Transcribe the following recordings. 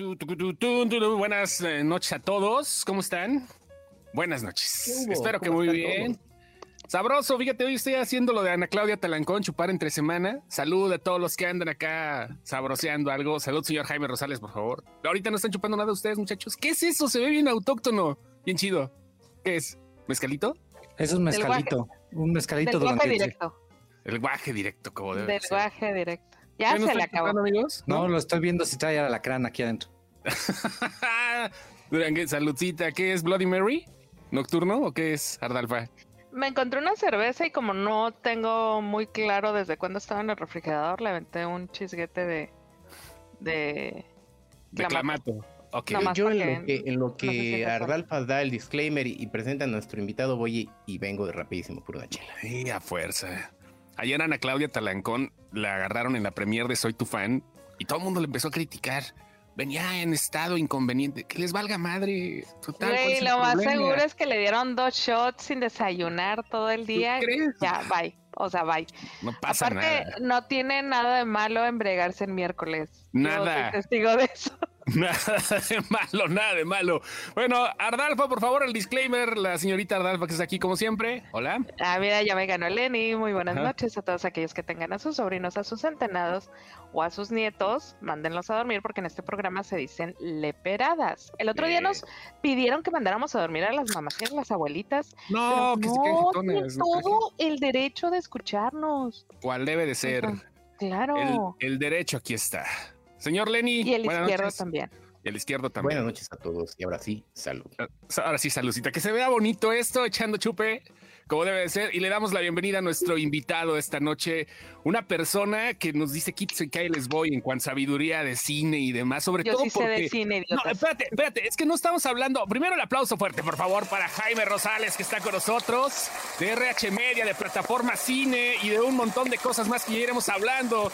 Buenas eh, noches a todos. ¿Cómo están? Buenas noches. Espero que muy bien. Sabroso, fíjate, hoy estoy haciendo lo de Ana Claudia Talancón, chupar entre semana. Salud a todos los que andan acá sabroseando algo. Salud, señor Jaime Rosales, por favor. Ahorita no están chupando nada ustedes, muchachos. ¿Qué es eso? Se ve bien autóctono, bien chido. ¿Qué es? ¿Mezcalito? Es un mezcalito. Un mezcalito Del guaje directo. El guaje directo, como debe Del ser. guaje directo. Ya ¿Qué, no se le acabó. amigos? No, lo estoy viendo si trae a la crana aquí adentro. Durangue, saludcita. ¿Qué es Bloody Mary? ¿Nocturno o qué es Ardalfa? Me encontré una cerveza y como no tengo muy claro desde cuándo estaba en el refrigerador, le aventé un chisguete de... de... De clamato. Yo en lo que, en lo no sé si que. Ardalfa da el disclaimer y, y presenta a nuestro invitado, voy y, y vengo de rapidísimo por una chela. Sí, a fuerza. Ayer Ana Claudia Talancón la agarraron en la premier de Soy tu fan y todo el mundo le empezó a criticar. Venía en estado inconveniente. Que les valga madre. Total, ¿cuál es Güey, el lo más problema? seguro es que le dieron dos shots sin desayunar todo el día. crees? Ya, bye. O sea, bye. No pasa Aparte, nada. no tiene nada de malo embregarse en miércoles. Yo Nada. soy testigo de eso. Nada de malo, nada de malo. Bueno, Ardalfa, por favor, el disclaimer. La señorita Ardalfa que está aquí como siempre. Hola. Ah, mira, ya me ganó Lenny. Muy buenas Ajá. noches a todos aquellos que tengan a sus sobrinos, a sus centenados o a sus nietos. Mándenlos a dormir porque en este programa se dicen leperadas. El otro día nos pidieron que mandáramos a dormir a las mamás y a las abuelitas. No, que no, todo el derecho de escucharnos. ¿Cuál debe de ser? Ajá. Claro. El, el derecho aquí está. Señor Lenny. y el buenas izquierdo noches. también. Y el izquierdo también. Buenas noches a todos y ahora sí, salud. Ahora sí, saludcita. Que se vea bonito esto, echando chupe, como debe de ser. Y le damos la bienvenida a nuestro invitado esta noche, una persona que nos dice Kitsu y les voy en cuanto a sabiduría de cine y demás, sobre Yo todo sí sé porque... de cine, No, espérate, espérate, es que no estamos hablando. Primero el aplauso fuerte, por favor, para Jaime Rosales, que está con nosotros, de RH Media, de Plataforma Cine y de un montón de cosas más que ya iremos hablando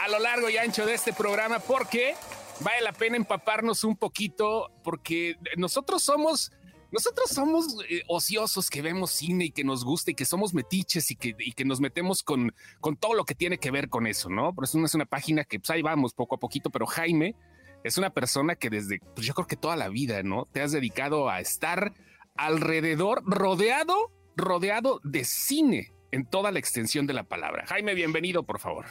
a lo largo y ancho de este programa, porque vale la pena empaparnos un poquito, porque nosotros somos. Nosotros somos eh, ociosos que vemos cine y que nos gusta y que somos metiches y que, y que nos metemos con, con todo lo que tiene que ver con eso, ¿no? Por eso no es una página que pues ahí vamos poco a poquito, pero Jaime es una persona que desde, pues yo creo que toda la vida, ¿no? Te has dedicado a estar alrededor, rodeado, rodeado de cine en toda la extensión de la palabra. Jaime, bienvenido, por favor.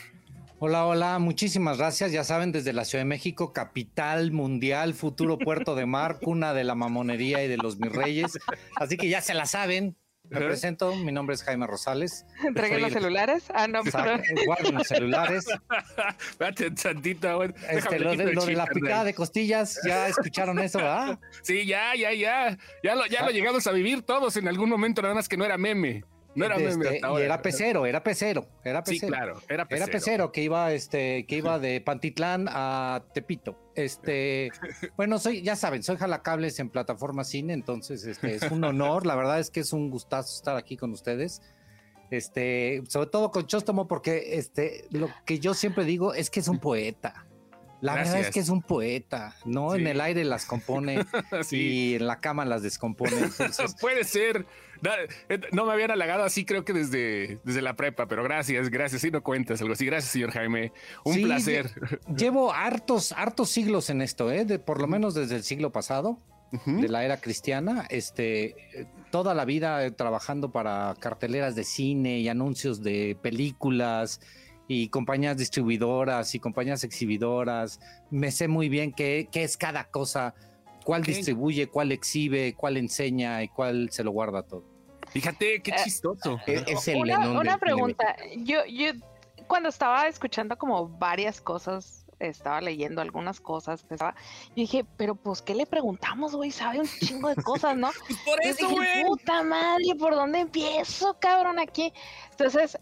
Hola, hola, muchísimas gracias. Ya saben, desde la Ciudad de México, capital mundial, futuro puerto de mar, cuna de la mamonería y de los mis reyes. Así que ya se la saben. Me presento, mi nombre es Jaime Rosales. Entreguen los el- celulares. Ah, no, Exacto, Guarden los celulares. Güey. Déjame Este, lo, de, de la picada de costillas, ya escucharon eso, ¿verdad? Sí, ya, ya, ya. Ya lo, ya lo llegamos a vivir todos en algún momento, nada más que no era meme. No era meme. Este, hasta y era pecero, era pecero, era Sí, pecero. claro, era pecero. Era pecero que iba, este, que iba de Pantitlán a Tepito. Este, bueno, soy, ya saben, soy jalacables en plataforma cine, entonces este, es un honor. La verdad es que es un gustazo estar aquí con ustedes. Este, sobre todo con Chóstomo, porque este, lo que yo siempre digo es que es un poeta. La verdad es que es un poeta, ¿no? Sí. En el aire las compone Sí. y en la cama las descompone. Entonces, Puede ser. No, eh, no me habían halagado así, creo que desde, desde la prepa, pero gracias, gracias. Sí, no cuentas algo así. Gracias, señor Jaime. Un Sí, placer. Llevo hartos, hartos siglos en esto, ¿eh? De, por lo menos desde el siglo pasado, de la era cristiana. Este, toda la vida trabajando para carteleras de cine y anuncios de películas y compañías distribuidoras y compañías exhibidoras. Me sé muy bien qué, qué es cada cosa, cuál Ok. distribuye, cuál exhibe, cuál enseña y cuál se lo guarda todo. Fíjate, qué Eh, chistoso. Es, es el una, una pregunta. Yo, yo cuando estaba escuchando como varias cosas, estaba leyendo algunas cosas, estaba, yo dije, pero pues, ¿qué le preguntamos, güey? Sabe un chingo de cosas, ¿no? Pues por eso, güey. puta madre, ¿por dónde empiezo, cabrón, aquí? Entonces,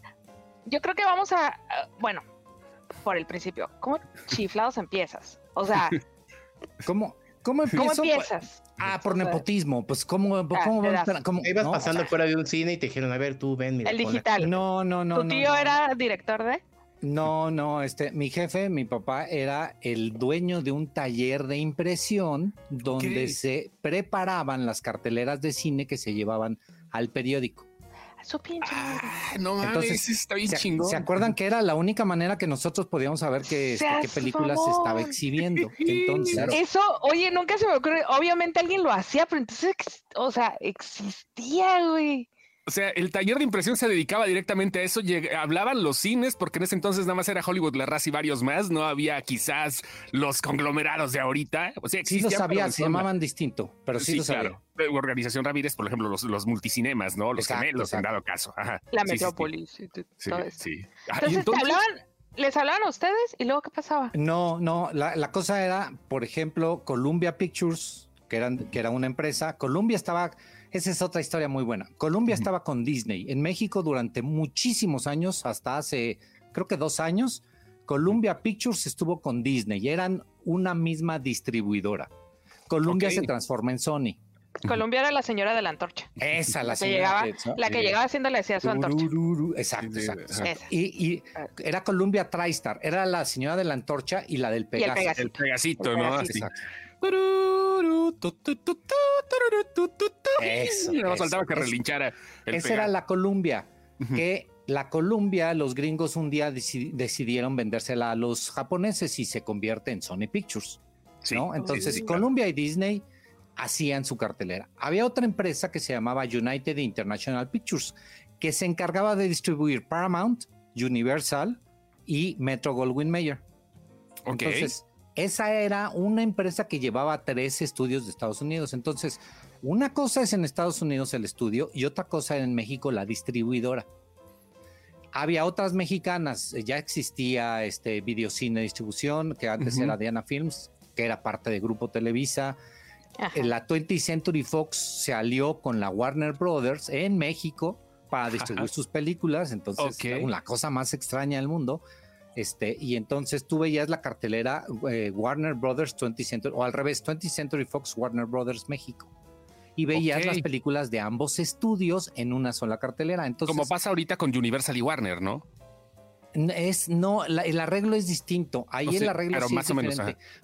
yo creo que vamos a, a- bueno, por el principio, ¿cómo chiflados empiezas? O sea, ¿Cómo, cómo? ¿cómo empiezas? Ah, por nepotismo. Pues, ¿cómo, cómo, te das. cómo- Ibas no, pasando o sea, fuera de un cine y te dijeron, a ver, tú ven, mira. El pon aquí". digital. No, no, no. ¿Tu no, tío no. era director de? No, no, este, mi jefe, mi papá, era el dueño de un taller de impresión donde se preparaban las carteleras de cine que se llevaban al periódico. Su pinche madre. Ah, no mames, Entonces, está bien ¿Se, chingón. se acuerdan que era la única manera que nosotros podíamos saber que, este, qué Seas películas se estaba exhibiendo? Entonces, Eso, oye, nunca se me ocurre. Obviamente alguien lo hacía, pero entonces, o sea, existía, güey. O sea, el taller de impresión se dedicaba directamente a eso. Lleg- hablaban los cines, porque en ese entonces nada más era Hollywood, La Raza y varios más. No había quizás los conglomerados de ahorita. O sea, sí lo existían, sabía, se en llamaban distinto, pero sí, Sí, lo sabía. claro. Organización Ramírez, por ejemplo, los, los multicinemas, ¿no? Los Exacto, gemelos, en exacto. dado caso. Ajá. La Sí, sí, sí. metrópolis t- Sí, todo eso. sí. Ah, y Entonces, ¿te entonces- hablaban, les hablaban a ustedes y luego qué pasaba? No, no, la, la cosa era, por ejemplo, Columbia Pictures, que, eran, que era una empresa. Columbia estaba, esa es otra historia muy buena. Columbia estaba con Disney. En México durante muchísimos años, hasta hace, creo que dos años, Columbia Pictures estuvo con Disney y eran una misma distribuidora. Columbia se transforma en Sony. Colombia era la señora de la antorcha. Esa, la La que señora llegaba, que- la que eh, llegaba haciendo le decía su antorcha. Exacto, exacto. Y, y era Columbia TriStar, era la señora de la antorcha y la del Pegaso. El pegasito, El ¿no? pegasito. Exacto. Eso, Y nada faltaba que eso. relinchara el Esa era la Columbia, que la Columbia, los gringos un día deci- decidieron vendérsela a los japoneses y se convierte en Sony Pictures, ¿no? sí, Entonces, sí, sí, claro. Columbia y Disney hacían su cartelera. Había otra empresa que se llamaba United International Pictures, que se encargaba de distribuir Paramount, Universal y Metro Goldwyn Mayer. Ok. Entonces, esa era una empresa que llevaba tres estudios de Estados Unidos. Entonces, una cosa es en Estados Unidos el estudio y otra cosa en México la distribuidora. Había otras mexicanas, eh, ya existía este Videocine Distribución, que antes era Diana Films, que era parte de Grupo Televisa. Ajá. La 20th Century Fox se alió con la Warner Brothers en México para distribuir sus películas, entonces Ok. la cosa más extraña del mundo. Este, y entonces tú veías la cartelera eh, Warner Brothers 20th Century, o al revés, 20th Century Fox Warner Brothers México. Y veías las películas de ambos estudios en una sola cartelera. Entonces, Como pasa ahorita con Universal y Warner, ¿no? es no, la- el arreglo es distinto. Ahí No el arreglo sí más es o menos,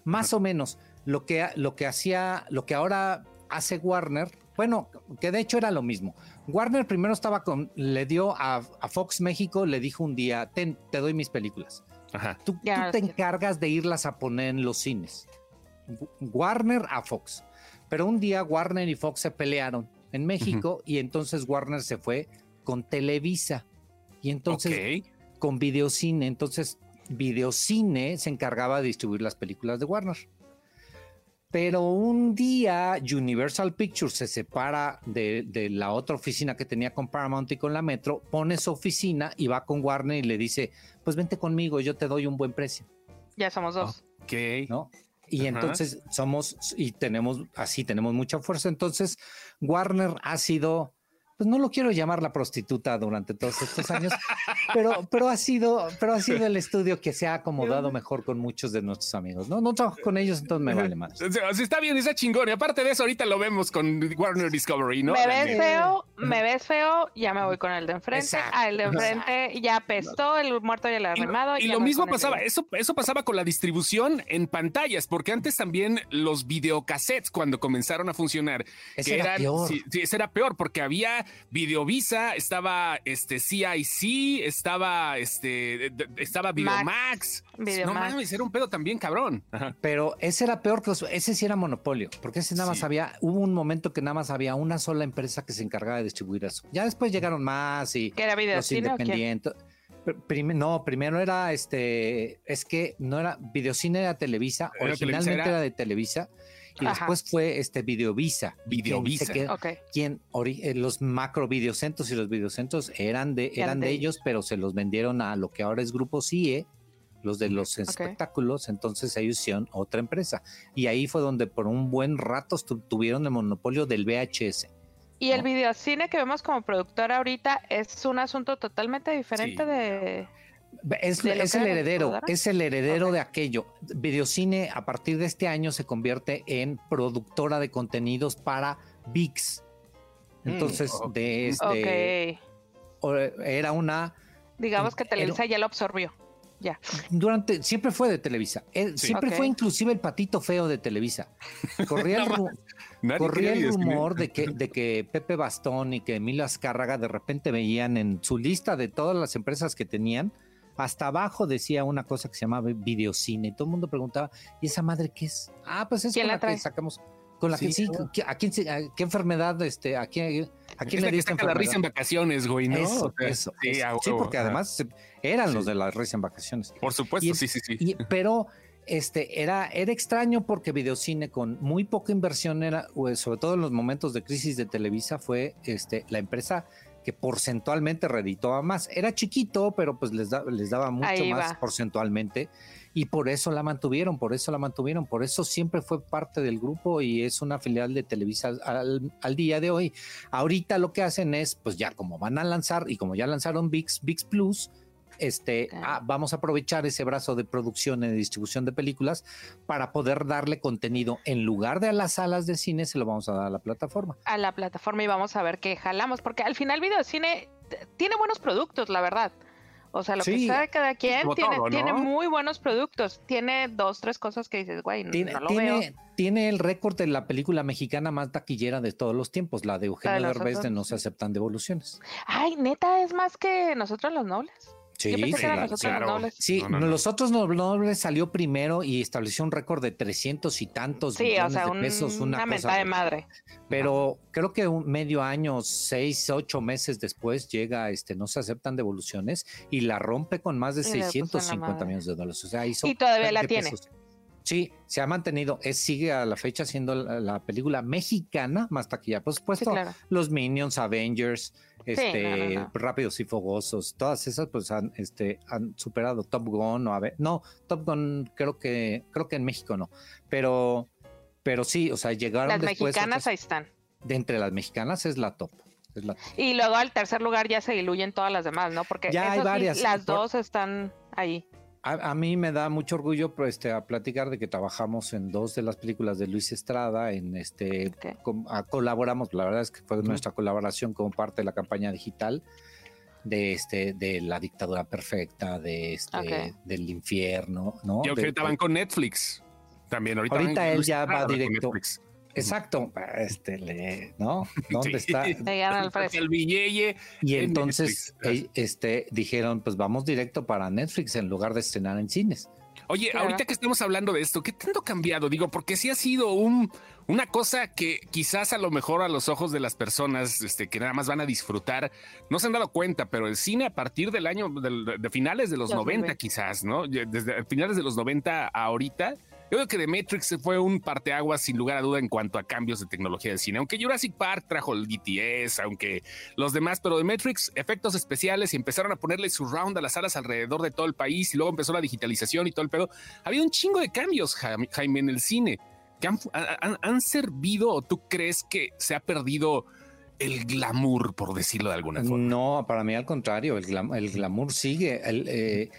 más o menos lo que lo que hacía, lo que ahora hace Warner, bueno, que de hecho era lo mismo. Warner primero estaba con, le dio a, a Fox México, le dijo un día, ten, te doy mis películas. Ajá. Tú, te encargas de irlas a poner en los cines. Warner a Fox. Pero un día Warner y Fox se pelearon en México y entonces Warner se fue con Televisa. Y entonces con Videocine. Entonces, Videocine se encargaba de distribuir las películas de Warner. Pero un día Universal Pictures se separa de, de la otra oficina que tenía con Paramount y con la Metro, pone su oficina y va con Warner y le dice, pues vente conmigo, yo te doy un buen precio, Ya somos dos. Ok. ¿no? Y Ajá. entonces somos, y tenemos, así tenemos mucha fuerza. Entonces, Warner ha sido, pues no lo quiero llamar la prostituta durante todos estos años, pero, pero ha sido, pero ha sido el estudio que se ha acomodado mejor con muchos de nuestros amigos. No, no trabajo con ellos, entonces me vale más. Está bien, está chingón. Y aparte de eso, ahorita lo vemos con Warner Discovery, ¿no? me ves feo, me ves feo, ya me voy con el de enfrente. Exacto, el de enfrente ya apestó, el muerto ya le ha Y. Y ya lo mismo el pasaba, eso, eso pasaba con la distribución en pantallas, porque antes también los videocassettes, cuando comenzaron a funcionar, Ese que era eran, peor. sí, sí, ese era peor, porque había Videovisa, estaba este CIC, estaba este, estaba Videomax. No mames, era un pedo también cabrón. Ajá. Pero ese era peor que os- ese sí era monopolio, porque ese nada más Sí. había, hubo un momento que nada más había una sola empresa que se encargaba de distribuir eso. Ya después llegaron más y ¿Que era los videocine o qué? independientes. No, primero era este, es que no era Videocine era Televisa, Era originalmente Televisa, era... era- de Televisa y Ajá. después fue este Videovisa. Quien Videovisa. se quedó- Ok. quien eh, los macro videocentros y los videocentros eran de eran de de ellos, pero se los vendieron a lo que ahora es Grupo CIE, los de los espectáculos, entonces ellos hicieron otra empresa. Y ahí fue donde por un buen rato tuvieron el monopolio del VHS. Y el videocine que vemos como productor ahorita es un asunto totalmente diferente Sí. de... Es, ¿De es que el heredero, es el heredero de aquello. Videocine a partir de este año se convierte en productora de contenidos para VIX. Entonces, Mm, ok. de este Ok. o- era una Digamos que era- Televisa ya lo absorbió. Ya. Durante, siempre fue de Televisa. Eh, Sí. Siempre fue inclusive el patito feo de Televisa. Corría el, ru- corría rumor de que, de que Pepe Bastón y que Emilio Azcárraga de repente veían en su lista de todas las empresas que tenían, hasta abajo decía una cosa que se llamaba videocine. Y todo el mundo preguntaba, ¿y esa madre qué es? Ah, pues es ¿Quién con la la, que sacamos. Con la que Sí, sí, claro. ¿qué- ¿a quién, se- a qué enfermedad, este, a quién, a quién Es la le que diste saca la risa en enfermedad? vacaciones, güey, ¿no? Eso, O sea, eso, Sí, eso. Sí, porque ajá. además eran los Sí. de la risa en vacaciones. Por supuesto, y- sí, sí, sí. Y- pero este era, era extraño porque Videocine con muy poca inversión era, sobre todo en los momentos de crisis de Televisa, fue este, la empresa que porcentualmente reditaba más. Era chiquito, pero pues les, da- les daba mucho Ahí más va. porcentualmente y por eso la mantuvieron, por eso la mantuvieron, por eso siempre fue parte del grupo y es una filial de Televisa al, al día de hoy. Ahorita lo que hacen es, pues ya como van a lanzar y como ya lanzaron VIX, VIX Plus, este, ah, vamos a aprovechar ese brazo de producción y de distribución de películas para poder darle contenido en lugar de a las salas de cine, se lo vamos a dar a la plataforma. A la plataforma y vamos a ver qué jalamos, porque al final videocine t- tiene buenos productos, la verdad. O sea, lo Sí. que sea de cada quien tiene, todo, ¿no? tiene muy buenos productos. Tiene dos, tres cosas que dices, güey, Tiene, no lo veo. tiene, tiene el récord de la película mexicana más taquillera de todos los tiempos, la de Eugenio Derbez de No se aceptan devoluciones. Ay, neta, es más que nosotros los nobles. Sí, Yo pensé que eran claro, nosotros claro. los nobles. Sí, No, no, no. los otros nobles salió primero y estableció un récord de 300 y tantos Sí, o millones sea, de un- pesos, una, una cosa mentada de madre. Pero creo que un medio año, seis, ocho meses después llega, este, no se aceptan devoluciones y la rompe con más de Y le puso en la 650 madre. millones de dólares. O sea, hizo Y todavía la 20 tiene. pesos. Sí, se ha mantenido, es, sigue a la fecha siendo la, la película mexicana más taquilla. Por Sí, supuesto, claro. los Minions, Avengers, este, no, no. Rápidos y Fogosos, todas esas pues han, este, han superado Top Gun o a ver, no, Top Gun creo que, creo que en México no, pero, pero sí, o sea, llegaron Las después mexicanas otras- ahí están. de entre las mexicanas es la top. Es la top. Y luego al tercer lugar ya se diluyen todas las demás, ¿no? Porque Ya hay sí, varias, las por- dos están ahí. A, a mí me da mucho orgullo pues, este, a platicar de que trabajamos en dos de las películas de Luis Estrada, en este a- colaboramos, la verdad es que fue nuestra colaboración como parte de la campaña digital de este de la dictadura perfecta, de este del infierno, ¿no? Y De- ahorita van con Netflix. También ahorita, él ya va directo. Netflix. Exacto, este le, ¿no? ¿Dónde Sí. está? El billete. Y en entonces eh, este dijeron, pues vamos directo para Netflix en lugar de estrenar en cines. Oye, Claro. ahorita que estamos hablando de esto, ¿qué tanto ha cambiado? Digo, porque sí ha sido un, una cosa que quizás a lo mejor a los ojos de las personas este, que nada más van a disfrutar, no se han dado cuenta, pero el cine a partir del año, de finales de los 2020. 90 quizás, ¿no? Desde finales de los 90 a ahorita, yo creo que The Matrix fue un parteaguas sin lugar a duda en cuanto a cambios de tecnología de cine. Aunque Jurassic Park trajo el DTS, aunque los demás, pero The Matrix, efectos especiales y empezaron a ponerle surround a las salas alrededor de todo el país y luego empezó la digitalización y todo el pedo. Ha habido un chingo de cambios, Jaime, en el cine que han, han- servido o tú crees que se ha perdido el glamour, por decirlo de alguna forma. No, para mí al contrario, el, glam- el glamour sigue. El, eh,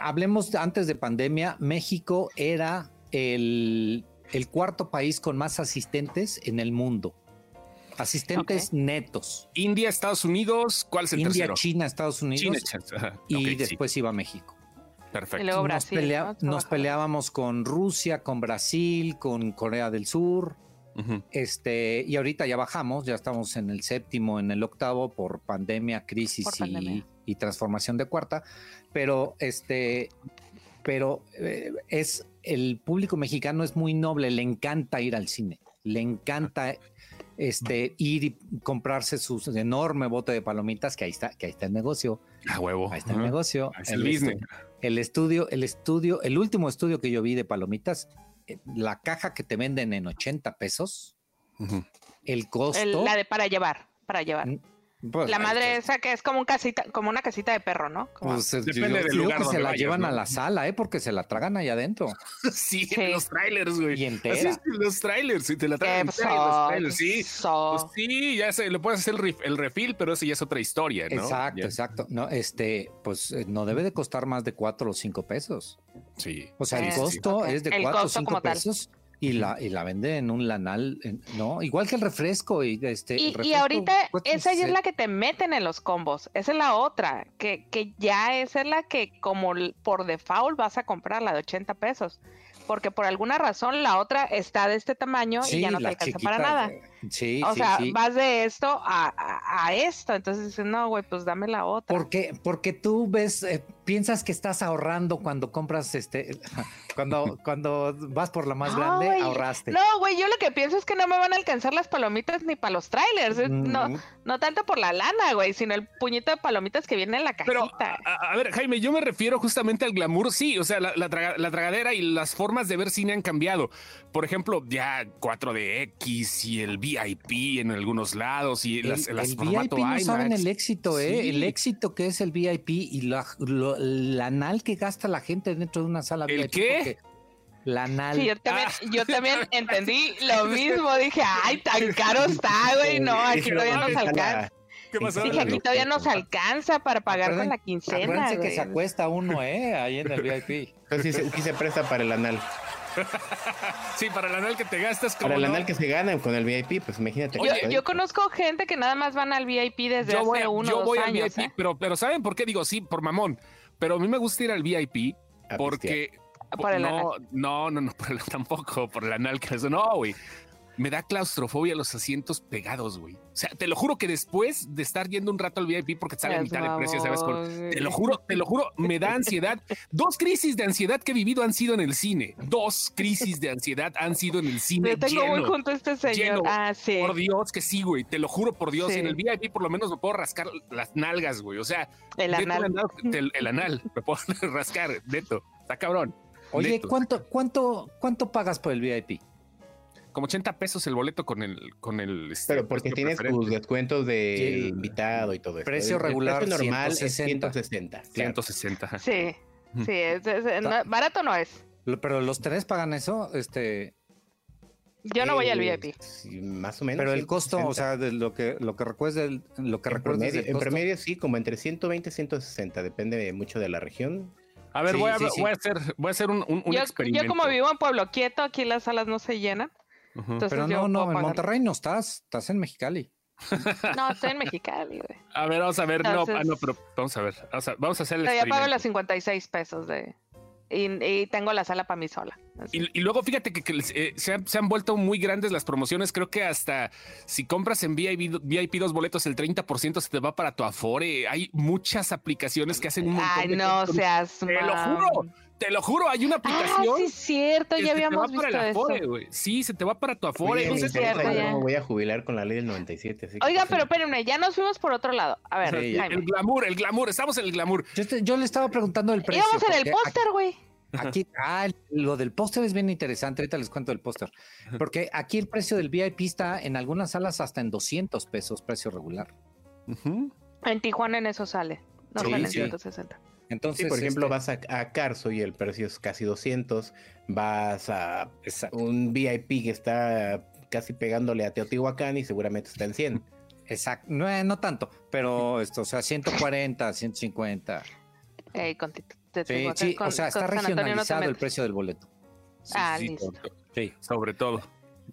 hablemos antes de pandemia, México era el, el cuarto país con más asistentes en el mundo. Asistentes netos. India, Estados Unidos, ¿cuál es el India, tercero? China, Estados Unidos China, y sí, después iba México. perfecto. Y luego nos, Brasil. pelea- ¿no? nos Trabaja. peleábamos con Rusia, con Brasil, con Corea del Sur. Este, y ahorita ya bajamos, ya estamos en el séptimo, en el octavo por pandemia, crisis Por y, pandemia. y transformación de cuarta. Pero este, pero eh, es el público mexicano es muy noble, le encanta ir al cine, le encanta este ir y comprarse su enorme bote de palomitas, que ahí está, que ahí está el negocio, A huevo. ahí está el negocio. El El business. el estudio, el estudio, el último estudio que yo vi de palomitas, eh, la caja que te venden en 80 pesos, el costo. El- la de para llevar, para llevar. Pues, La madre pues, esa que es como un casita, como una casita de perro, ¿no? Como- pues, eh, Depende yo del digo lugar que donde se la vayas, llevan ¿no? a la sala, ¿eh? Porque se la tragan allá adentro. Sí, Sí. en los trailers, güey. Y Así entera. es, en los trailers, sí, te la ¿Qué traen entera en los trailers, sí. So- Pues sí, ya se le puedes hacer el, ref- el refil, pero eso ya es otra historia, ¿no? Exacto, Ya- exacto. No, este, pues eh, no debe de costar más de cuatro o cinco pesos. Sí. O sea, el Sí, sí. costo es de El cuatro o cinco tal. Y la, y la vende en un lanal, ¿no? Igual que el refresco. Y, este, Y, y refresco ahorita cuesta esa ya es la que te meten en los combos. Esa es la otra, que, que ya esa es la que como por default vas a comprar la de 80 pesos. Porque por alguna razón la otra está de este tamaño y ya no te alcanza para nada. eh, Sí, O sí, sea, sí. vas de esto a, a- a esto. Entonces dices, no, güey, pues dame la otra. Porque, porque tú ves, eh, piensas que estás ahorrando cuando compras este, cuando, cuando vas por la más No, grande, ahorraste. No, güey, yo lo que pienso es que no me van a alcanzar las palomitas ni para los trailers. eh, No, no tanto por la lana, güey, sino el puñito de palomitas que viene en la Pero, cajita. a, a ver, Jaime, yo me refiero justamente al glamour. Sí, o sea, la, la traga- la tragadera y las formas de ver cine han cambiado. Por ejemplo, ya 4DX y el VIP en algunos lados y El, las, las el formato VIP no saben el éxito, ¿eh? Sí. El éxito que es el VIP y la, lo- la anal que gasta la gente dentro de una sala ¿El VIP. qué? La anal. Sí, yo también, Ah. yo también entendí lo mismo. Dije, ay, tan caro está, güey. No, aquí todavía no, nos alcanza. ¿Qué pasó? Dije, aquí todavía nos alcanza para pagar con la quincena, Acuérdense que se acuesta uno, ¿eh? Ahí en el VIP. Entonces sí se presta para el anal. Sí, para el anal que te gastas Para el no. anal que se gana con el VIP, pues imagínate. Yo, que- yo conozco gente que nada más van al VIP desde yo hace voy, a- uno yo o dos voy al años. VIP, ¿eh? pero, pero ¿saben por qué digo sí? Por mamón. Pero a mí me gusta ir al VIP a porque Por el no, no, no, no, por el- tampoco por el anal que eso no, güey. Me da claustrofobia los asientos pegados, güey. O sea, te lo juro que después de estar yendo un rato al VIP porque te sale a mitad de precio, ¿sabes? Con- te lo juro, te lo juro, me da ansiedad. Dos crisis de ansiedad que he vivido han sido en el cine. Dos crisis de ansiedad han sido en el cine. Yo tengo muy lleno. junto a este señor. lleno. Ah, sí. Por Dios que sí, güey. Te lo juro por Dios. Sí. En el VIP por lo menos me puedo rascar las nalgas, güey. O sea, El anal. te- el anal. Me puedo rascar, neto. Está cabrón. Oye, Neto. ¿cuánto, cuánto, ¿cuánto pagas por el VIP? Como 80 pesos el boleto con el, con el. este, Pero porque tienes tus descuentos de Sí. invitado y todo eso. Precio El- el regular, precio normal 160. es 160. claro. 160. ajá. Sí, sí, es- es- no- barato no es. Pero los tres pagan eso, este, Yo no voy al Eh, VIP. sí, más o menos. pero el costo, 160. o sea, de lo que lo que recuerdes del, lo que en promedio, del en promedio sí, como entre 120 y 160, depende de- mucho de la región. A ver, Sí, voy, a, sí, sí. voy a hacer, voy a hacer un, un, un Yo, experimento. yo como vivo en Pueblo Quieto, aquí las salas no se llenan. Entonces Pero no, no, en. Monterrey no estás, estás en Mexicali. No, estoy en Mexicali, güey. A ver, vamos a ver. no, ah, no, pero vamos a ver. Vamos a, vamos a hacer el Pero ya pago experimento. los 56 pesos de... Y, y tengo la sala para mí sola. Y, y luego fíjate que, eh, se, han, se han vuelto muy grandes las promociones. Creo que hasta si compras en VIP, VIP dos boletos, el 30% se te va para tu Afore. Hay muchas aplicaciones que hacen un montón Ay, de no cosas seas Te lo juro, te lo juro. Hay una Ah, aplicación. sí, es cierto, ya se te va habíamos para visto el eso. Afore, güey. Sí, se te va para tu Afore. Oye, Entonces, cierto, yo ya. me voy a jubilar con la ley del 97. así que Oigan, pero espérenme, ya nos fuimos por otro lado. A ver, Sí, el glamour, el glamour. Estamos en el glamour. Yo, te- yo le estaba preguntando el precio. Íbamos en el póster, güey. Aquí, ah, lo del póster es bien interesante. Ahorita les cuento del póster. Porque aquí el precio del VIP está en algunas salas hasta en 200 pesos, precio regular. En Tijuana en eso sale. No Sí, sale en sí. 160. Entonces, Sí, por ejemplo, este, vas a, a Carso y el precio es casi 200. Vas a Exacto, un VIP que está casi pegándole a Teotihuacán y seguramente está en 100. exacto. No, eh, no tanto, pero esto, o sea, 140, 150. Eh, con, Sí, Tehuacán, sí, con- o sea, está no regionalizado el precio del boleto. Sí, Ah, sí, listo. sobre- Sí. Sobre todo.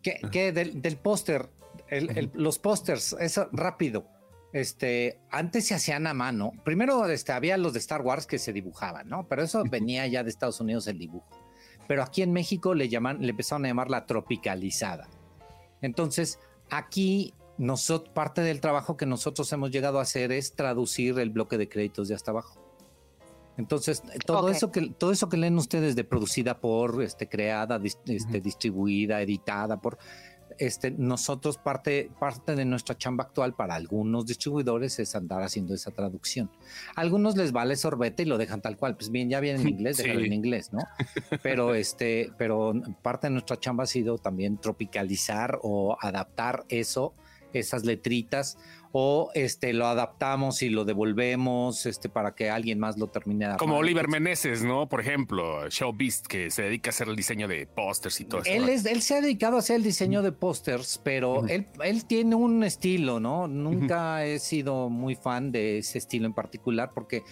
¿Qué, qué del, del póster? El- el- los pósters, eso rápido. Este, antes se hacían a mano. Primero este, había los de Star Wars que se dibujaban, ¿no? Pero eso venía ya de Estados Unidos el dibujo. Pero aquí en México le llaman, le empezaron a llamar la tropicalizada. Entonces, aquí nosotros, parte del trabajo que nosotros hemos llegado a hacer es traducir el bloque de créditos de hasta abajo. Entonces, todo eso que todo eso que leen ustedes de producida por, este, creada, este, distribuida, editada por, este, nosotros parte, parte de nuestra chamba actual para algunos distribuidores es andar haciendo esa traducción. A algunos les vale sorbete y lo dejan tal cual. Pues bien, ya viene en inglés, Sí. déjalo en inglés, ¿no? Pero este, pero parte de nuestra chamba ha sido también tropicalizar o adaptar eso, esas letritas, o este lo adaptamos y lo devolvemos este para que alguien más lo termine de Como. Oliver Meneses, ¿no? Por ejemplo, Show Beast, que se dedica a hacer el diseño de pósters y todo eso. Él, es, él se ha dedicado a hacer el diseño de pósters, pero él, él tiene un estilo, ¿no? Nunca he sido muy fan de ese estilo en particular porque,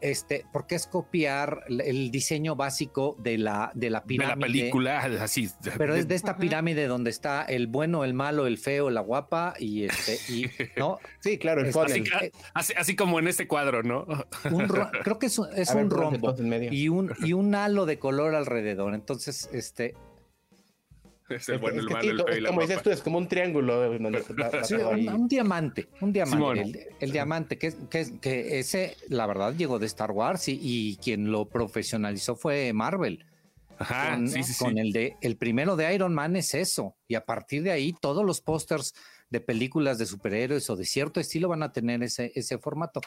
este, porque es copiar el- diseño básico de la, de la de pirámide. la película, así. Pero es de esta pirámide donde está el bueno, el malo, el feo, la guapa y este, y, ¿no? Sí, claro, el Así. Eh, así, así como en este cuadro, ¿no? un creo que es, un- es ver, un pónganse rombo todos en medio. y un, y un halo de color alrededor. Entonces, este, Es el Es- bueno, es el que malo, sí, el feo y es la como dices tú, es como un triángulo eh, Sí, un, un diamante, un diamante. Simón. El, el diamante, que, es- que, es- que ese, la verdad, llegó de Star Wars y, y quien lo profesionalizó fue Marvel. Ajá, con, sí, sí, sí. con el de el primero de Iron Man es eso. Y a partir de ahí, todos los pósters de películas de superhéroes o de cierto estilo van a tener ese, ese formato.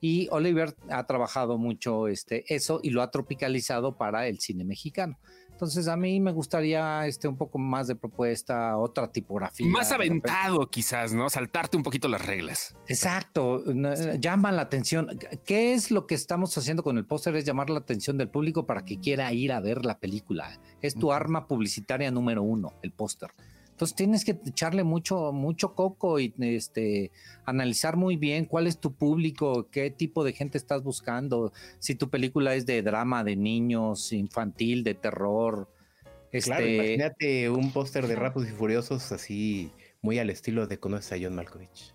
Y Oliver ha trabajado mucho este, eso y lo ha tropicalizado para el cine mexicano. Entonces a mí me gustaría este un poco más de propuesta, otra tipografía. Más aventado, quizás, ¿no? Saltarte un poquito las reglas. Exacto, no, llama la atención. ¿Qué es lo que estamos haciendo con el póster? Es llamar la atención del público para que quiera ir a ver la película. Es tu arma publicitaria número uno, el póster. Entonces tienes que echarle mucho, mucho coco y este, analizar muy bien cuál es tu público, qué tipo de gente estás buscando, si tu película es de drama, de niños, infantil, de terror. Este, Claro, imagínate un póster de Rápidos y Furiosos así, muy al estilo de Conoces a John Malkovich.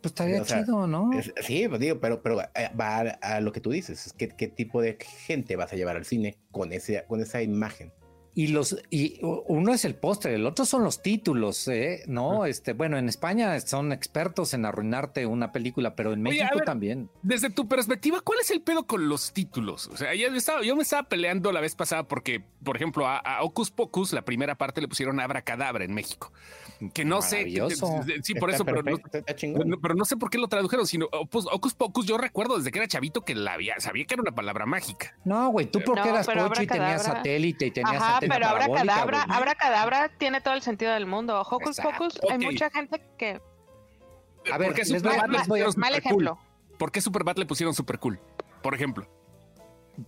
pues estaría o sea, chido, ¿no? Es- sí, pues digo, pero, pero eh, va a, a lo que tú dices, es que, qué tipo de gente vas a llevar al cine con, ese, con esa imagen. Y los y uno es el póster, el otro son los títulos, ¿eh? ¿no? Este, bueno, en España son expertos en arruinarte una película, pero en Oye, México ver, también. Desde tu perspectiva, ¿cuál es el pedo con los títulos? O sea, ya estaba- yo me estaba peleando la vez pasada porque, por ejemplo, a, a Ocus Pocus, la primera parte le pusieron Abracadabra en México. Que no sé. sí, por Está eso, pero no, pero no sé por qué lo tradujeron, sino Opus- Ocus Pocus. Yo recuerdo desde que era chavito que la había, sabía que era una palabra mágica. No, güey, tú porque No, eras pocho y tenías satélite y tenías Ajá, pero parabólica, Cadabra, güey. Abra Cadabra tiene todo el sentido del mundo. Hocus Exacto. Pocus, hay mucha gente que. A ver, ¿Por qué Superbad le pusieron Mal super cool? ejemplo. ¿Por qué Superbad le pusieron super cool? Por ejemplo.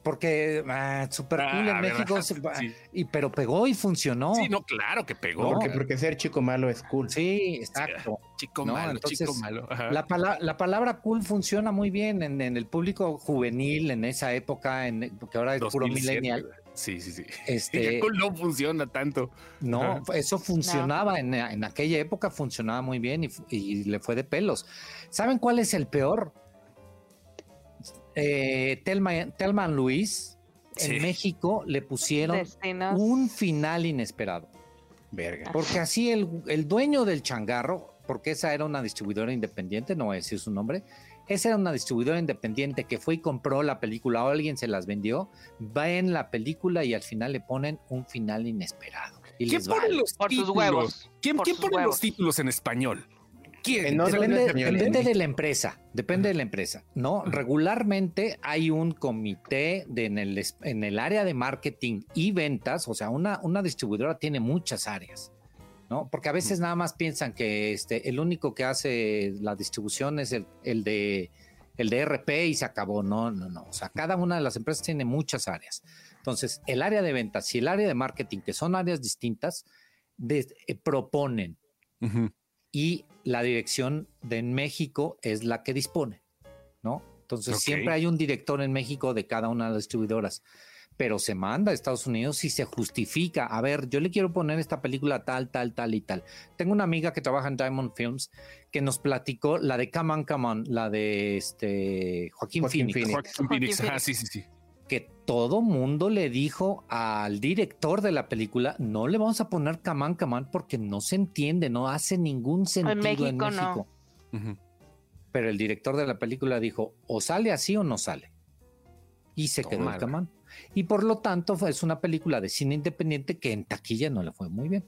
Porque ah, super Ah, cool en a ver, México, ajá, se- sí. y, pero pegó y funcionó. Sí, no, claro que pegó. No, porque, porque ser chico malo es cool. Sí, exacto. Chico No, malo, entonces, chico malo. La, pala- la palabra cool funciona muy bien en, en el público juvenil en esa época, en, porque ahora es puro 2007, millennial. Sí, sí, sí. Este, no funciona tanto. No, Ajá. eso funcionaba en, en aquella época, funcionaba muy bien y, y le fue de pelos. ¿Saben cuál es el peor? Eh, Telma, Telma Luis, Sí. en México le pusieron Destinos. un final inesperado. Verga. Porque así el, el dueño del changarro, porque esa era una distribuidora independiente, no voy a decir su nombre, esa era una distribuidora independiente que fue y compró la película o alguien se las vendió, va en la película y al final le ponen un final inesperado. Y ¿Quién pone vale. los Por sus títulos? huevos. ¿Quién, Por quién sus pone los títulos en español? ¿Quién? Otro- Depende, de la empresa, depende de la empresa. No, regularmente hay un comité de, en, el, es- en el área de marketing y ventas, o sea, una, una distribuidora tiene muchas áreas, ¿no? Porque a veces nada más piensan que este, el único que hace la distribución es el, el de el de RP y se acabó. No, no, no. O sea, cada una de las empresas tiene muchas áreas. Entonces, el área de ventas y el área de marketing, que son áreas distintas, de- eh, proponen Ujú. y la dirección de México es la que dispone, ¿no? Entonces Ok. siempre hay un director en México de cada una de las distribuidoras, pero se manda a Estados Unidos y se justifica. A ver, yo le quiero poner esta película tal, tal, tal y tal. Tengo una amiga que trabaja en Diamond Films que nos platicó la de Come On, Come On, la de este Joaquín, Joaquín Phoenix, Phoenix. Joaquín Phoenix. Joaquín Ah, sí, sí, sí. que todo mundo le dijo al director de la película, no le vamos a poner Come On, Come On porque no se entiende, no hace ningún sentido en México. México no. Pero el director de la película dijo, o sale así o no sale. Y se quedó el camán. Y por lo tanto es una película de cine independiente que en taquilla no le fue muy bien.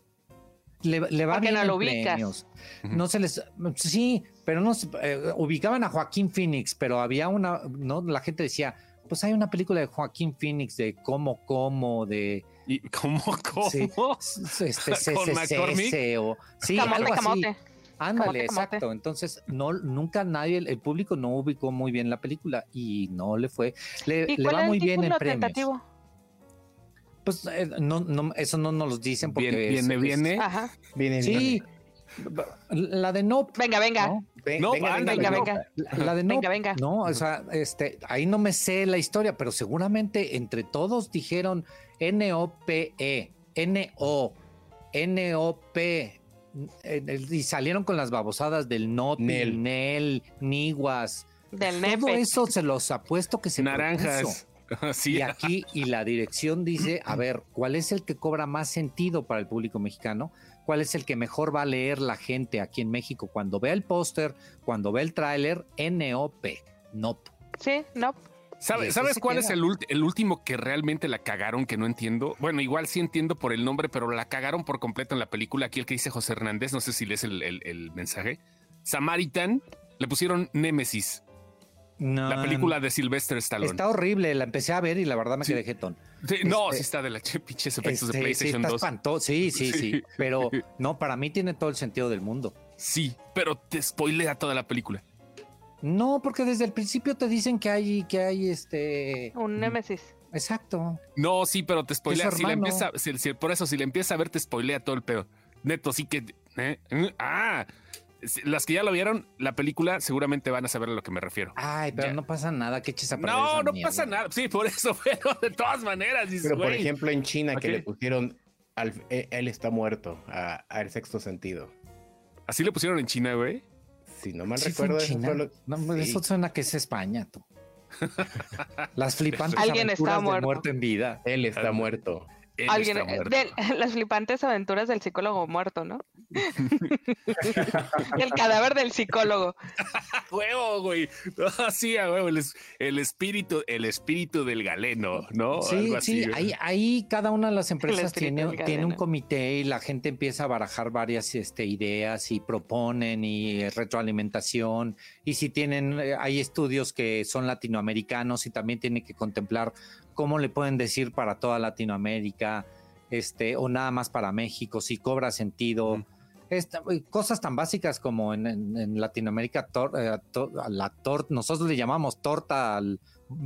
Le, le va bien no lo premios. No se les... Sí, pero no se- eh, ubicaban a Joaquín Phoenix, pero había una... no La gente decía, pues hay una película de Joaquín Phoenix de cómo, cómo, de... ¿Y cómo, cómo? Sí. Este, ¿Con? CCC o... Sí, Camote, algo así. Ándale, exacto. Entonces, no, nunca nadie, el público no ubicó muy bien la película y no le fue, le, ¿Y le cuál va es muy bien en título premios. tentativo? Pues eh, no, no, eso no nos los dicen porque es- viene, es- viene. Ajá. Viene, Sí, la de Nope. Venga, venga. ¿no? Ve- No, venga, ándale, venga, no. venga. La, de Nope. Venga, venga. No, o sea, este, ahí no me sé la historia, pero seguramente entre todos dijeron N-O-P-E, N-O, N-O-P, eh, y salieron con las babosadas del Nope, Nel. Nel, Niguas. Del Todo nepe. eso se los apuesto que se. Naranjas. Sí, Y aquí, y la dirección dice, a ver, ¿cuál es el que cobra más sentido para el público mexicano? ¿Cuál es el que mejor va a leer la gente aquí en México cuando vea el póster, cuando ve el tráiler? N-O-P, NOP. Sí, no. Y ¿Sabe- ese ¿Sabes cuál queda. es el, último que realmente la cagaron que no entiendo? Bueno, igual sí entiendo por el nombre, pero la cagaron por completo en la película. Aquí el que dice José Hernández, no sé si lees el, el- el mensaje. Samaritan, le pusieron Némesis, No, la película de Sylvester Stallone. Está horrible, la empecé a ver y la verdad me Sí. quedé jetón. Sí, no, este- sí está de la ch- pinches efectos Este, de PlayStation sí, está 2. espantoso. Sí, sí, sí, Sí. Pero no, para mí tiene todo el sentido del mundo. Sí, pero te spoilea toda la película. No, porque desde el principio te dicen que hay, que hay este. Un némesis. Exacto. No, sí, pero te spoilea. Si le empieza, si- si- por eso, si le empieza a ver, te spoilea todo el pedo. Neto, sí que. ¿eh? Ah, las que ya lo vieron, la película seguramente van a saber a lo que me refiero. Ay, pero Ya. no pasa nada, que eches a No, no mierda. pasa nada. Sí, por eso, pero de todas maneras. dices, Pero por güey, ejemplo, en China que le pusieron al, eh, él está muerto a, a el sexto sentido. Así le pusieron en China, güey. Si no mal Sí fue en recuerdo, eso lo- No, sí. Eso suena que es España, tú. Las flipantes Alguien está aventuras muerto. muerto en vida. Él está muerto. Él Alguien, del- las flipantes aventuras del psicólogo muerto, ¿no? el cadáver del psicólogo. ¡A huevo, güey! Ah, sí, a huevo. El, es- el espíritu, el espíritu del galeno, ¿no? Sí, Algo así, sí, ahí, ahí cada una de las empresas tiene, tiene un comité y la gente empieza a barajar varias este, ideas y proponen y eh, retroalimentación. Y si tienen, eh, hay estudios que son latinoamericanos y también tienen que contemplar cómo le pueden decir para toda Latinoamérica, este, o nada más para México, si cobra sentido. Esta- eh, cosas tan básicas como en, en- en Latinoamérica, tor- eh, la torta, nosotros le llamamos torta al,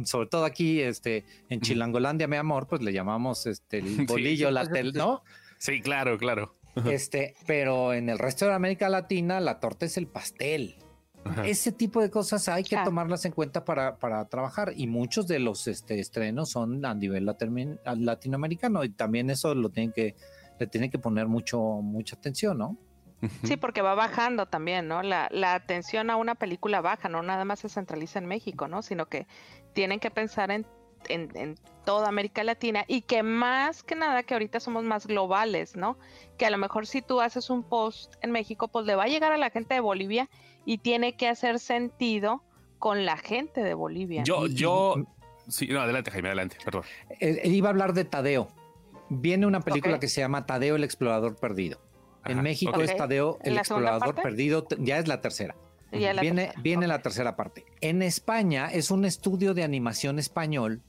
sobre todo aquí, este, en. Chilangolandia, mi amor, pues le llamamos este el bolillo, la tel- ¿no? Sí, claro, claro. Este, pero en el resto de América Latina, la torta es el pastel. Ajá. Ese tipo de cosas hay que Claro. tomarlas en cuenta para, para trabajar y muchos de los este, estrenos son a nivel latinoamericano y también eso lo tienen que le tienen que poner mucho mucha atención, ¿no? Sí, porque va bajando también, ¿no? La, la atención a una película baja, no nada más se centraliza en México, ¿no? Sino que tienen que pensar en, en, en toda América Latina y que más que nada que ahorita somos más globales, ¿no? Que a lo mejor si tú haces un post en México, pues le va a llegar a la gente de Bolivia y tiene que hacer sentido con la gente de Bolivia. Yo, yo. Sí, no, adelante, Jaime, adelante, perdón. Eh, iba a hablar de Tadeo. Viene una película que se llama Tadeo el explorador perdido. En México es Tadeo el ¿La segunda explorador parte? perdido, ya es la tercera. La viene tercera, viene la tercera parte. En España es un estudio de animación español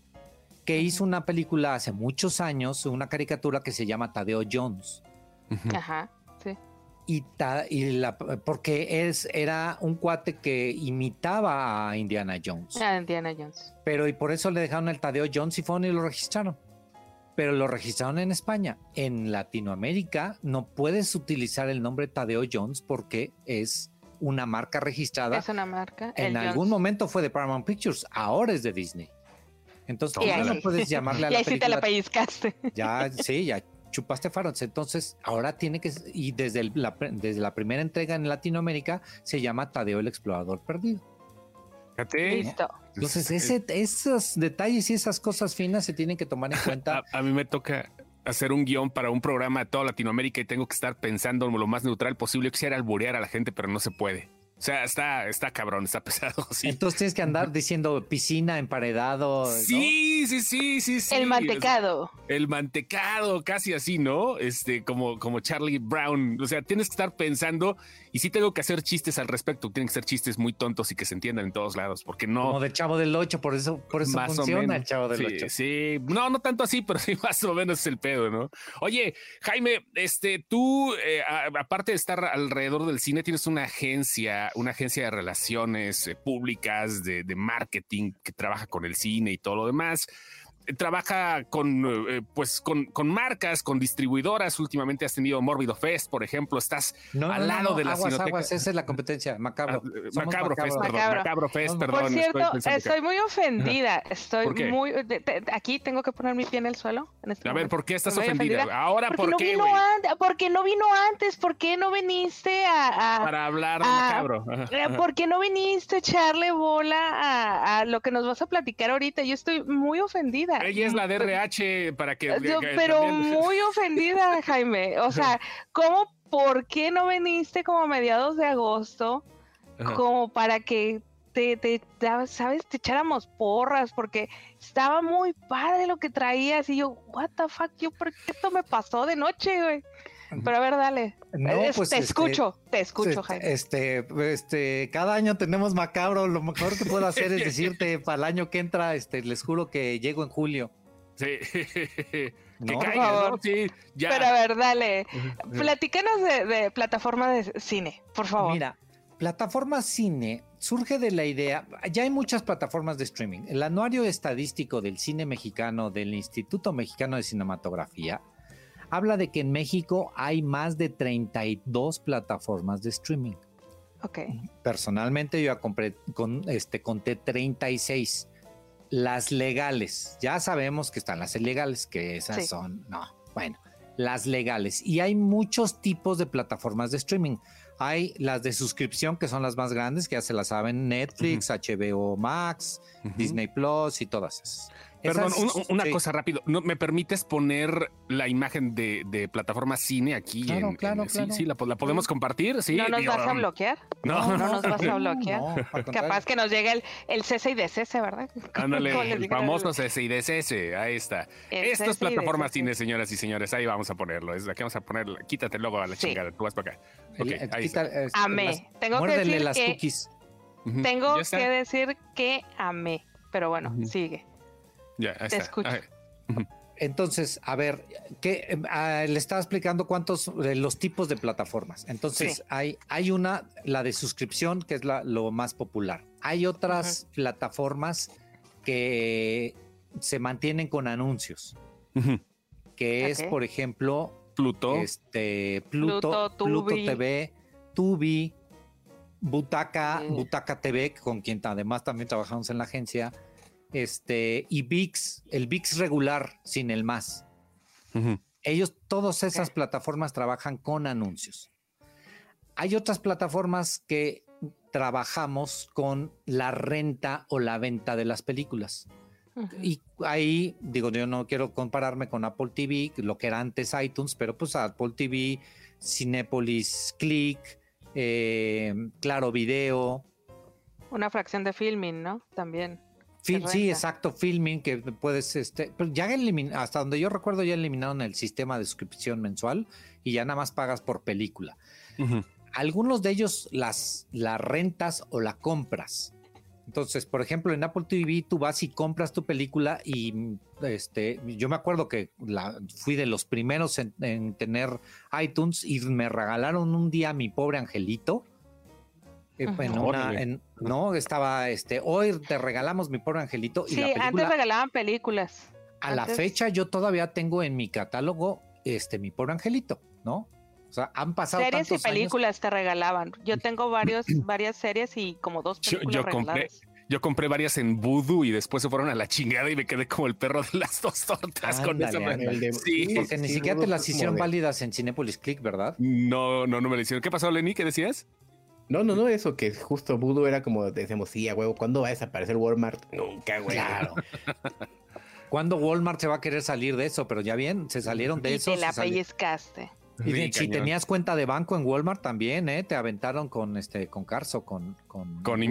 que hizo una película hace muchos años, una caricatura que se llama Tadeo Jones. Ajá. Y, ta- y la, porque es, era un cuate que imitaba a Indiana Jones. Ah, Indiana Jones. Pero y por eso le dejaron el Tadeo Jones y fueron y lo registraron. Pero lo registraron en España. En Latinoamérica no puedes utilizar el nombre Tadeo Jones porque es una marca registrada. Es una marca. en algún Jones. momento fue de Paramount Pictures, ahora es de Disney. Entonces Y ahí- no puedes llamarle a Y la ahí sí te la película. pellizcaste. Ya, sí, ya chupaste faros. Entonces ahora tiene que y desde el- la, desde la primera entrega en Latinoamérica se llama Tadeo el explorador perdido. Fíjate. Listo. Entonces, Es- ese, esos detalles y esas cosas finas se tienen que tomar en cuenta. A, a mí me toca hacer un guion para un programa de toda Latinoamérica y tengo que estar pensando lo más neutral posible. Yo quisiera alburear a la gente, pero no se puede. O sea, está, está cabrón, está pesado. Sí. Entonces tienes que andar diciendo piscina, emparedado. ¿no? Sí, sí, sí, sí, sí. El mantecado. El mantecado, casi así, ¿no? Este, como, como Charlie Brown. O sea, tienes que estar pensando y sí tengo que hacer chistes al respecto. Tienen que ser chistes muy tontos y que se entiendan en todos lados, porque no. Como del chavo del 8, por eso, por eso Más o funciona menos. el chavo del sí, 8. sí. no, no tanto así, pero sí más o menos es el pedo, ¿no? Oye, Jaime, este, tú, eh, a- aparte de estar alrededor del cine, tienes una agencia, una agencia de relaciones eh, públicas, de, de marketing, que trabaja con el cine y todo lo demás. Trabaja con, eh, pues, con, con marcas, con distribuidoras. Últimamente has tenido Mórbido Fest, por ejemplo. Estás No, no, al no, lado no, de la aguas, aguas, esa es la competencia, macabro. Ah, eh, Macabro Fest, macabro. perdón. Macabro. Macabro Fest, Por perdón. Por estoy cierto, estoy muy ofendida. Estoy ¿Por qué? muy. de- de- aquí tengo que poner mi pie en el suelo. en este A ver. ¿por qué estás ofendida? Ahora, Porque ¿por no qué, vino güey? antes, porque no vino antes, ¿por qué no viniste a, a- Para hablar de Macabro. Eh. ¿Por qué no viniste a echarle bola a, a lo que nos vas a platicar ahorita? Yo estoy muy ofendida. Ella es la de RH para que. Yo, pero también- muy ofendida, Jaime. O sea, ¿cómo, por qué no viniste como a mediados de agosto? Ajá. Como para que te, te, te- ¿sabes? Te echáramos porras, porque estaba muy padre lo que traías. Y yo, what the fuck, yo, ¿por qué esto me pasó de noche, güey? Pero a ver, dale. No, Es- pues, te este, escucho, te escucho, Este, Jaime. Este, este, cada año tenemos macabro. Lo mejor que puedo hacer es decirte para el año que entra, este, les juro que llego en julio. Sí. que No. Por caiga, ¿no? Sí, ya. Pero a ver, dale. Platícanos de, de plataforma de cine, por favor. Mira, plataforma cine surge de la idea, ya hay muchas plataformas de streaming. El anuario estadístico del cine mexicano del Instituto Mexicano de Cinematografía habla de que en México hay más de 32 plataformas de streaming. Ok. Personalmente yo ya compré, con, este, conté 36. Las legales, ya sabemos que están las ilegales, que esas Sí. son, no, bueno, las legales. Y hay muchos tipos de plataformas de streaming. Hay las de suscripción, que son las más grandes, que ya se las saben, Netflix, HBO Max. Disney Plus y todas esas. Perdón, Esas- un- una sí. cosa rápido. ¿No, ¿Me permites poner la imagen de, de plataforma cine aquí? Claro, en, claro, en- claro. sí, la, la podemos compartir. Sí, ¿No nos vas a bloquear? No, no nos vas a bloquear. no. Capaz que nos llegue el, el cese y descese, ¿verdad? Ándale, el famoso CSIDCS, ahí está. El Esto es plataforma cine, señoras y señores, ahí vamos a ponerlo. Es aquí vamos a poner, quítate el logo a la Sí. chingada, tú vas para acá. El- Ok, el- ahí quita- está. este, Amé. las- Tengo que decir las que- cookies. Tengo que decir que amé. Pero bueno, sigue. Ya, ahí te escucho. Entonces, a ver, que ah, le estaba explicando cuántos de los tipos de plataformas. Entonces, Sí. hay, hay una, la de suscripción, que es la, lo más popular. Hay otras plataformas que se mantienen con anuncios, que es, por ejemplo, Pluto. este Pluto, Pluto. TV, Tubi, Butaca, Sí. Butaca TV, con quien además también trabajamos en la agencia, este, y VIX, el VIX regular sin el más. Ellos, todas esas plataformas trabajan con anuncios. Hay otras plataformas que trabajamos con la renta o la venta de las películas. Y ahí, digo, yo no quiero compararme con Apple TV, lo que era antes iTunes, pero pues Apple TV, Cinepolis Click, eh, Claro Video, Una fracción de filming, ¿no? También. Fil- sí, exacto, filming, que puedes, este, pero ya hasta donde yo recuerdo ya eliminaron el sistema de suscripción mensual y ya nada más pagas por película. Algunos de ellos las, las rentas o la compras. Entonces, por ejemplo, en Apple TV tú vas y compras tu película y este, yo me acuerdo que la, fui de los primeros en, en tener iTunes y me regalaron un día mi pobre angelito. Eh, en una- en- no, estaba este, hoy te regalamos mi pobre angelito y Sí, la antes película regalaban películas. a la antes- fecha yo todavía tengo en mi catálogo este mi pobre angelito, ¿no? O sea, han pasado Series y años. películas te regalaban. Yo tengo varios, varias series y como dos Yo- películas yo compré- regaladas. Yo compré varias en Voodoo y después se fueron a la chingada y me quedé como el perro de las dos tortas con Ándale, esa. de- Sí. Porque ni sí, siquiera te las hicieron de- válidas en Cinepolis Click, ¿verdad? No, no, no me lo hicieron. ¿Qué pasó, Lenny? ¿Qué decías? No, no, no, eso que justo Voodoo era como decíamos, sí, a huevo, ¿cuándo va a desaparecer Walmart? Nunca, güey. Claro. ¿Cuándo Walmart se va a querer salir de eso? Pero ya bien, se salieron de y eso. te la pellizcaste. Y si tenías cuenta de banco en Walmart también, ¿eh? Te aventaron con este, con Carso, con, con, con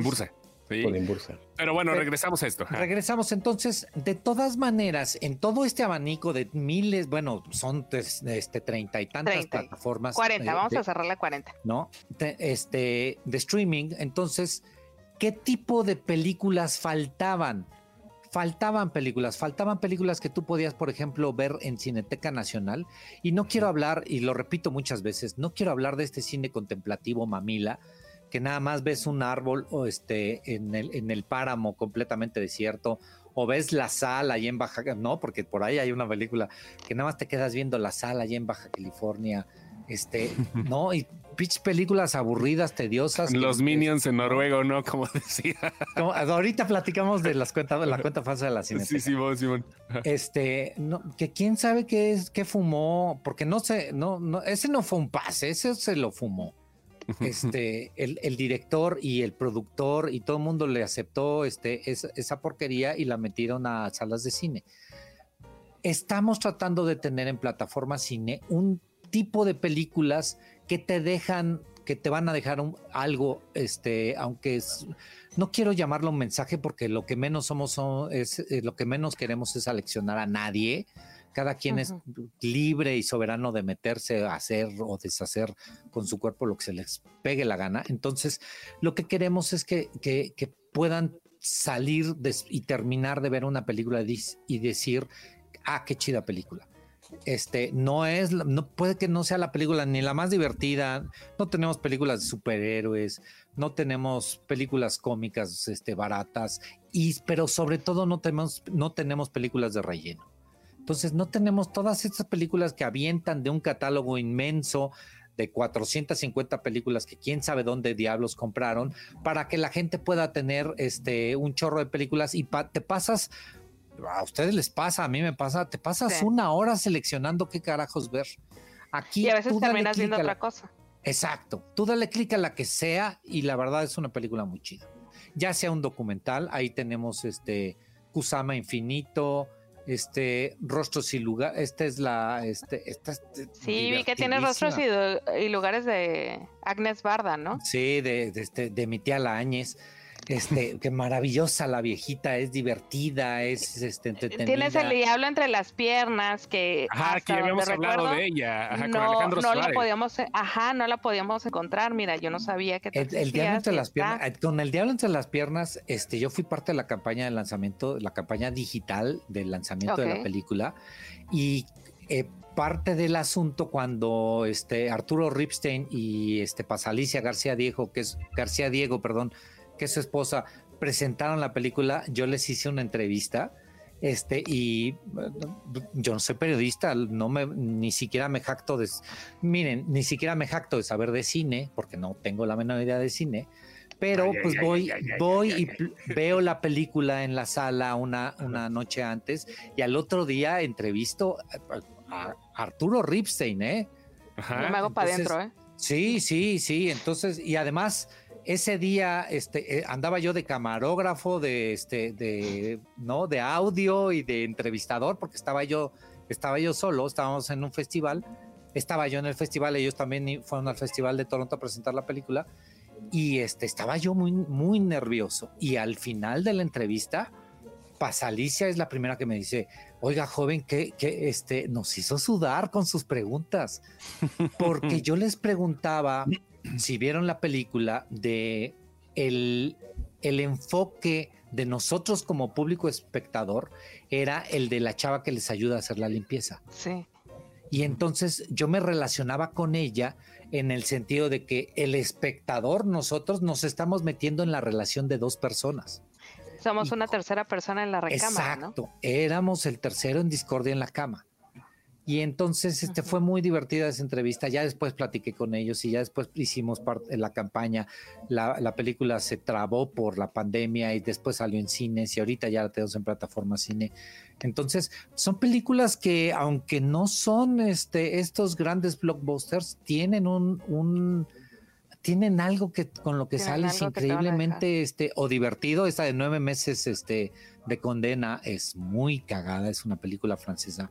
Imbursa. Con. Pero bueno, regresamos a esto. Regresamos entonces, de todas maneras, en todo este abanico de miles, bueno, son este treinta y tantas plataformas. 40, vamos a cerrar la 40. ¿No? este, de streaming, entonces, ¿qué tipo de películas faltaban? faltaban películas, faltaban películas que tú podías, por ejemplo, ver en Cineteca Nacional. Y no quiero hablar, y lo repito muchas veces, no quiero hablar de este cine contemplativo mamila, que nada más ves un árbol o este, en, el, en el páramo completamente desierto, o ves la sala ahí en Baja, no, porque por ahí hay una película que nada más te quedas viendo la sala allá en Baja California, este, no, y pitch películas aburridas, tediosas. Los Minions en noruego, ¿no? Como decía. ahorita platicamos de las cuentas, la cuenta falsa de la cine. Sí, Simón, Simón. Este, no, que quién sabe qué es, qué fumó, porque no sé, no, no, ese no fue un pase, ese se lo fumó. Este, el, director y el productor y todo el mundo le aceptó este, esa porquería y la metieron a salas de cine. Estamos tratando de tener en plataforma cine un tipo de películas que te dejan, que te van a dejar algo, este, aunque es, no quiero llamarlo un mensaje porque lo que menos somos es, eh, lo que menos queremos es aleccionar a nadie. Cada quien es libre y soberano de meterse a hacer o deshacer con su cuerpo lo que se les pegue la gana. Entonces, lo que queremos es que, que, que puedan salir y terminar de ver una película y decir, ah, qué chida película este, no es, no puede que no sea la película ni la más divertida. No tenemos películas de superhéroes, no tenemos películas cómicas, este, baratas, y, pero sobre todo no tenemos, no tenemos películas de relleno. Entonces no tenemos todas estas películas que avientan de un catálogo inmenso de 450 películas que quién sabe dónde diablos compraron para que la gente pueda tener este un chorro de películas y te pasas a ustedes les pasa, a mí me pasa, te pasas una hora seleccionando qué carajos ver. Aquí y a veces terminas viendo otra cosa. Exacto, tú dale clic a la que sea y la verdad es una película muy chida. Ya sea un documental, ahí tenemos este Kusama Infinito, este Rostros y Lugares, esta es la, este, esta Sí, vi que tiene Rostros y, Lugares de Agnes Barda, ¿no? Sí, de, de, este, de mi tía Laáñez. Este, qué maravillosa la viejita, es divertida, es este, entretenida. Tienes el diablo entre las piernas, que ajá, que habíamos hablado de ella, ajá, no, con Alejandro no la podíamos, ajá, no la podíamos encontrar. Mira, yo no sabía que el, el diablo entre las piernas, eh, con el diablo entre las piernas, este, yo fui parte de la campaña de lanzamiento, la campaña digital del lanzamiento de la película y eh, parte del asunto cuando este Arturo Ripstein y este Pasalicia García Diego, que es García Diego, perdón, que su esposa presentaron la película, yo les hice una entrevista. Este, y yo no soy periodista, no me, ni siquiera me jacto de, miren, ni siquiera me jacto de saber de cine, porque no tengo la menor idea de cine, pero pues voy, voy y veo la película en la sala una, una noche antes y al otro día entrevisto a, Arturo Ripstein, ¿eh? Ajá. me hago para adentro, ¿eh? Sí, sí, sí, entonces, y además ese día este, eh, andaba yo de camarógrafo, de, este, de, ¿no? de audio y de entrevistador, porque estaba yo, estaba yo solo, estábamos en un festival, estaba yo en el festival, ellos también fueron al festival de Toronto a presentar la película, y este, estaba yo muy, muy nervioso. Y al final de la entrevista, Pasalicia es la primera que me dice, oiga, joven, que, que este, nos hizo sudar con sus preguntas, porque yo les preguntaba si vieron la película, de el, el enfoque de nosotros como público espectador era el de la chava que les ayuda a hacer la limpieza. Sí. Y entonces yo me relacionaba con ella en el sentido de que el espectador, nosotros nos estamos metiendo en la relación de dos personas. Somos una tercera persona en la recámara. Exacto, éramos el tercero en discordia en la cama. Y entonces este, fue muy divertida esa entrevista. Ya después platiqué con ellos y ya después hicimos parte de la campaña. La, película se trabó por la pandemia y después salió en cines y ahorita ya la tenemos en plataforma cine. Entonces, son películas que, aunque no son este, estos grandes blockbusters, tienen un, tienen algo que con lo que sales increíblemente este o divertido esta de nueve meses este de condena es muy cagada es una película francesa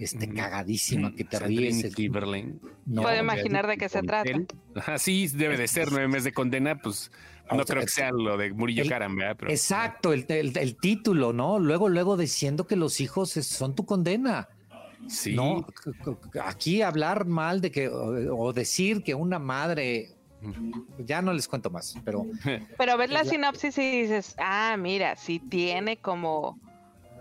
este, cagadísima, que te ríes. No, Puedo imaginar de qué se trata. Así debe de ser, nueve meses de condena, pues no O sea, creo que sea lo de Murillo. Pero, Exacto, el, el- el título, ¿no? Luego, luego diciendo que los hijos son tu condena. Sí. No, aquí hablar mal de que, o, o decir que una madre, ya no les cuento más, pero Pero ves la Es la- sinopsis y dices, ah, mira, sí tiene como,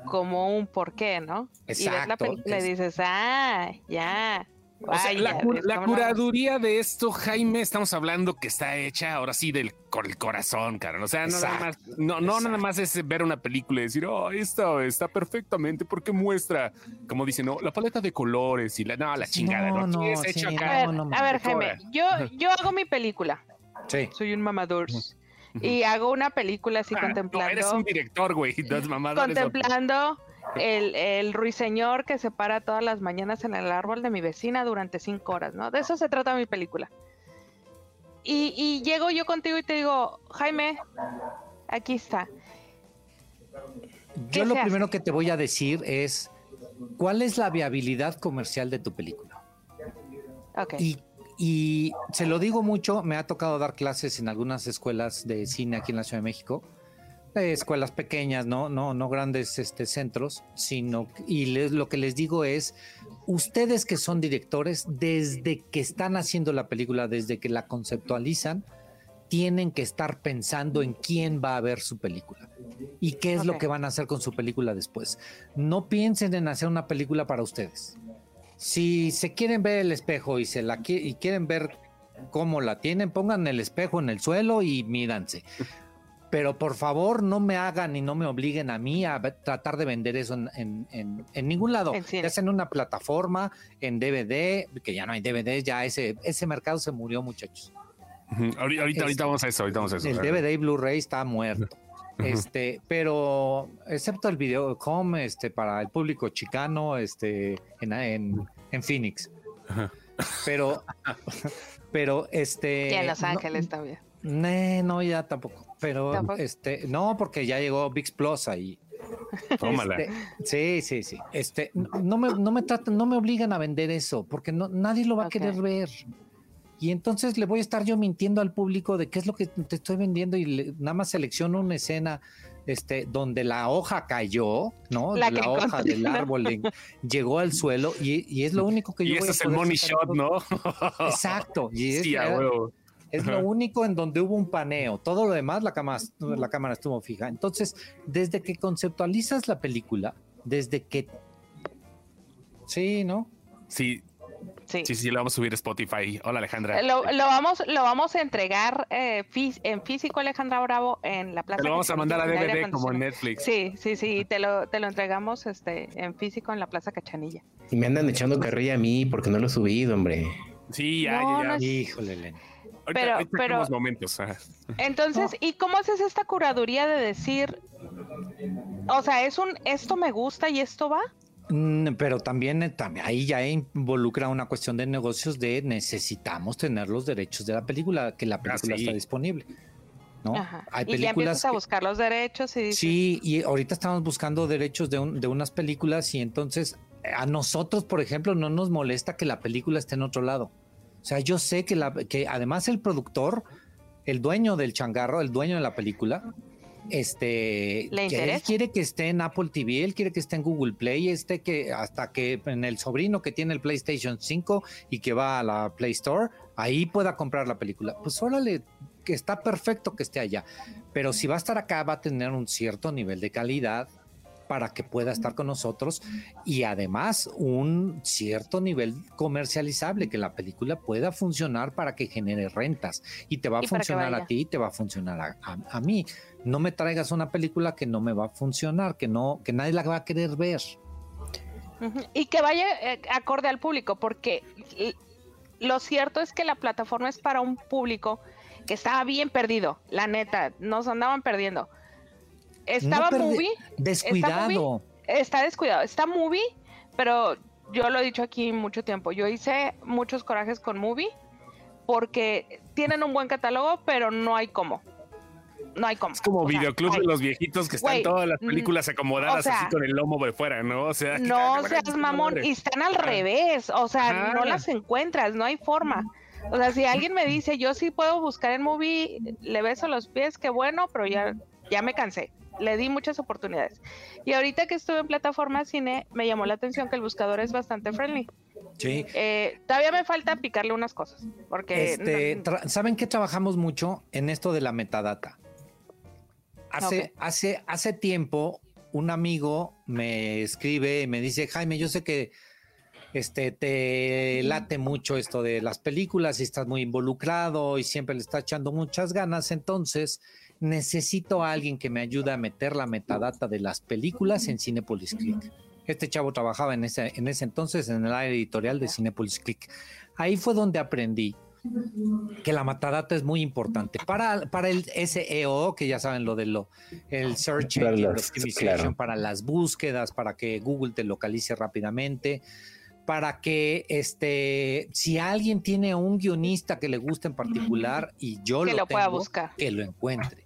como un porqué, ¿no? y ves la Exacto, película es- y dices, ah, ya. O sea, la, vaya, cu- ¿ves la cómo lo- curaduría de esto, Jaime, estamos hablando que está hecha ahora sí del con el corazón, cara. O sea, no nada, más, Exacto, no, no nada exacto. más es ver una película y decir, oh, esta está perfectamente porque muestra, como dicen, no, la paleta de colores y la, no, la chingada, ¿no? No, es sí, acá. A ver, a ver. Jaime, yo, yo hago mi película, sí. soy un mamador, y hago una película así Ah, no, contemplando. eres un director, güey. Contemplando el, el ruiseñor que se para todas las mañanas en el árbol de mi vecina durante cinco horas, ¿no? De eso se trata mi película. Y, y llego yo contigo y te digo, Jaime, aquí está. ¿Qué Yo lo primero hace? que te voy a decir es, ¿cuál es la viabilidad comercial de tu película? Ok. Y, y se lo digo mucho, me ha tocado dar clases en algunas escuelas de cine aquí en la Ciudad de México, eh, escuelas pequeñas, no, no, no grandes este, centros, sino y les- lo que les digo es, ustedes que son directores, desde que están haciendo la película, desde que la conceptualizan, tienen que estar pensando en quién va a ver su película y qué es lo que van a hacer con su película después. No piensen en hacer una película para ustedes. Si se quieren ver el espejo y se la qui- y quieren ver cómo la tienen, pongan el espejo en el suelo y míranse. Pero por favor no me hagan y no me obliguen a mí a tratar de vender eso en, en- en- en ningún lado. Ya sea en una plataforma, en DVD, que ya no hay DVD, ya ese, ese mercado se murió, muchachos. Ahorita, vamos a eso, ahorita vamos a eso. El DVD y Blu-ray está muerto. Este, pero excepto el video home, este, para el público chicano, este, en, en, en Phoenix. Ajá. Pero, pero este. y en Los no- Ángeles también. Nee, no, ya tampoco. Pero ¿Tampoco? este, no, porque ya llegó VIX Plus ahí. Tómala. Este, sí, sí, sí. Este, no no me, no me tratan, no me obligan a vender eso, porque no, nadie lo va a querer ver. Y entonces le voy a estar yo mintiendo al público de qué es lo que te estoy vendiendo y le- nada más selecciono una escena este, donde la hoja cayó, ¿no? La hoja encontré, del ¿no? árbol en- llegó al suelo y, y es lo único que yo Y voy ese a es el money shot, ¿no? Exacto. Y es, Sí, a huevo. es lo único en donde hubo un paneo. Todo lo demás, la cámara, la cámara estuvo fija. Entonces, desde que conceptualizas la película, desde que. Sí, ¿no? Sí, Sí. sí, sí, lo vamos a subir a Spotify. Hola, Alejandra. Eh, Lo, lo vamos, lo vamos a entregar eh, fí- en físico, Alejandra Bravo, en la plaza. Te lo vamos a mandar a DVD como en. Netflix. Sí, sí, sí, te lo, te lo entregamos este, en físico en la Plaza Cachanilla. Y me andan echando carrilla a mí porque no lo he subido, hombre. Sí, ya, No, ya, no ya. es- Híjole, Elena. Ahorita, pero- ahorita pero- tenemos momentos. Entonces, ¿y cómo haces esta curaduría de decir, o sea, es un, esto me gusta y esto va? Mm, Pero también, eh, también ahí ya involucra una cuestión de negocios de necesitamos tener los derechos de la película, que la película sí. está disponible. ¿no? Ajá. Hay y ya empiezas películas a buscar los derechos y dices, Sí, y ahorita estamos buscando derechos de, un- de unas películas y entonces eh, a nosotros, por ejemplo, no nos molesta que la película esté en otro lado. O sea, yo sé que, la, que además el productor, el dueño del changarro, el dueño de la película, este, ¿Le que él quiere que esté en Apple TV, él quiere que esté en Google Play, este que hasta que en el sobrino que tiene el PlayStation 5 y que va a la Play Store, ahí pueda comprar la película. Pues órale, que está perfecto que esté allá. Pero si va a estar acá, va a tener un cierto nivel de calidad para que pueda estar con nosotros y además un cierto nivel comercializable, que la película pueda funcionar para que genere rentas y te va a funcionar a ti y te va a funcionar a, a- a mí. No me traigas una película que no me va a funcionar, que no, que nadie la va a querer ver. Y que vaya eh, acorde al público, porque lo cierto es que la plataforma es para un público que estaba bien perdido, la neta, nos andaban perdiendo. Estaba No perdi- movie, Descuidado. está descuidado, está movie, pero yo lo he dicho aquí mucho tiempo, yo hice muchos corajes con movie porque tienen un buen catálogo, pero no hay cómo. No hay cómo. Es como O sea, videoclub de los viejitos que están todas las mm, películas acomodadas o sea, así con el lomo de fuera, ¿no? O sea, No seas mamón, y están al revés, o sea, no las encuentras, no hay forma. O sea, si alguien me dice, yo sí puedo buscar en movie, le beso los pies, qué bueno, pero ya, ya me cansé. Le di muchas oportunidades. Y ahorita que estuve en plataforma cine, me llamó la atención que el buscador es bastante friendly. Sí. Eh, todavía me falta picarle unas cosas, porque Este, no- ¿Saben que trabajamos mucho en esto de la metadata? Hace, hace, hace tiempo, un amigo me escribe y me dice, Jaime, yo sé que este, te late mucho esto de las películas y estás muy involucrado y siempre le estás echando muchas ganas, entonces necesito a alguien que me ayude a meter la metadata de las películas en Cinepolis Click. Este chavo trabajaba en ese, en ese entonces en el área editorial de Cinepolis Click. Ahí fue donde aprendí que la metadata es muy importante para, para el SEO, que ya saben lo de lo, el Search Para Engine las- Optimization, claro. para las búsquedas, para que Google te localice rápidamente, para que este, si alguien tiene un guionista que le gusta en particular y yo que lo, lo pueda tengo, buscar. que lo encuentre.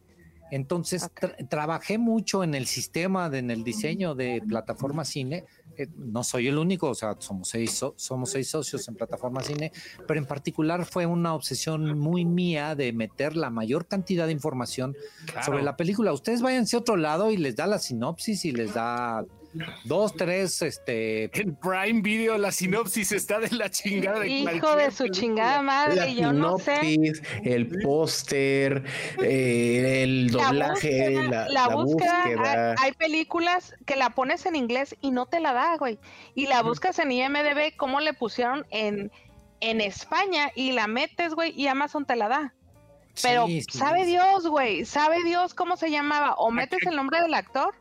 Entonces, tra- trabajé mucho en el sistema, de, en el diseño de plataforma cine. Eh, no soy el único, o sea, somos seis, so- somos seis socios en plataforma cine, pero en particular fue una obsesión muy mía de meter la mayor cantidad de información Claro. sobre la película. Ustedes váyanse a otro lado y les da la sinopsis y les da dos, tres, este, En Prime Video la sinopsis está de la chingada de Hijo de su película. chingada La madre, yo no sé. sinopsis, el póster, eh, el La doblaje, búsqueda, la, la la búsqueda, búsqueda. Hay, hay películas que la pones en inglés y no te la da, güey. Y la buscas en IMDB, cómo le pusieron en, en España y la metes, güey, y Amazon te la da. Pero sí, sí, sabe sí. Dios, güey, sabe Dios cómo se llamaba. O metes el nombre del actor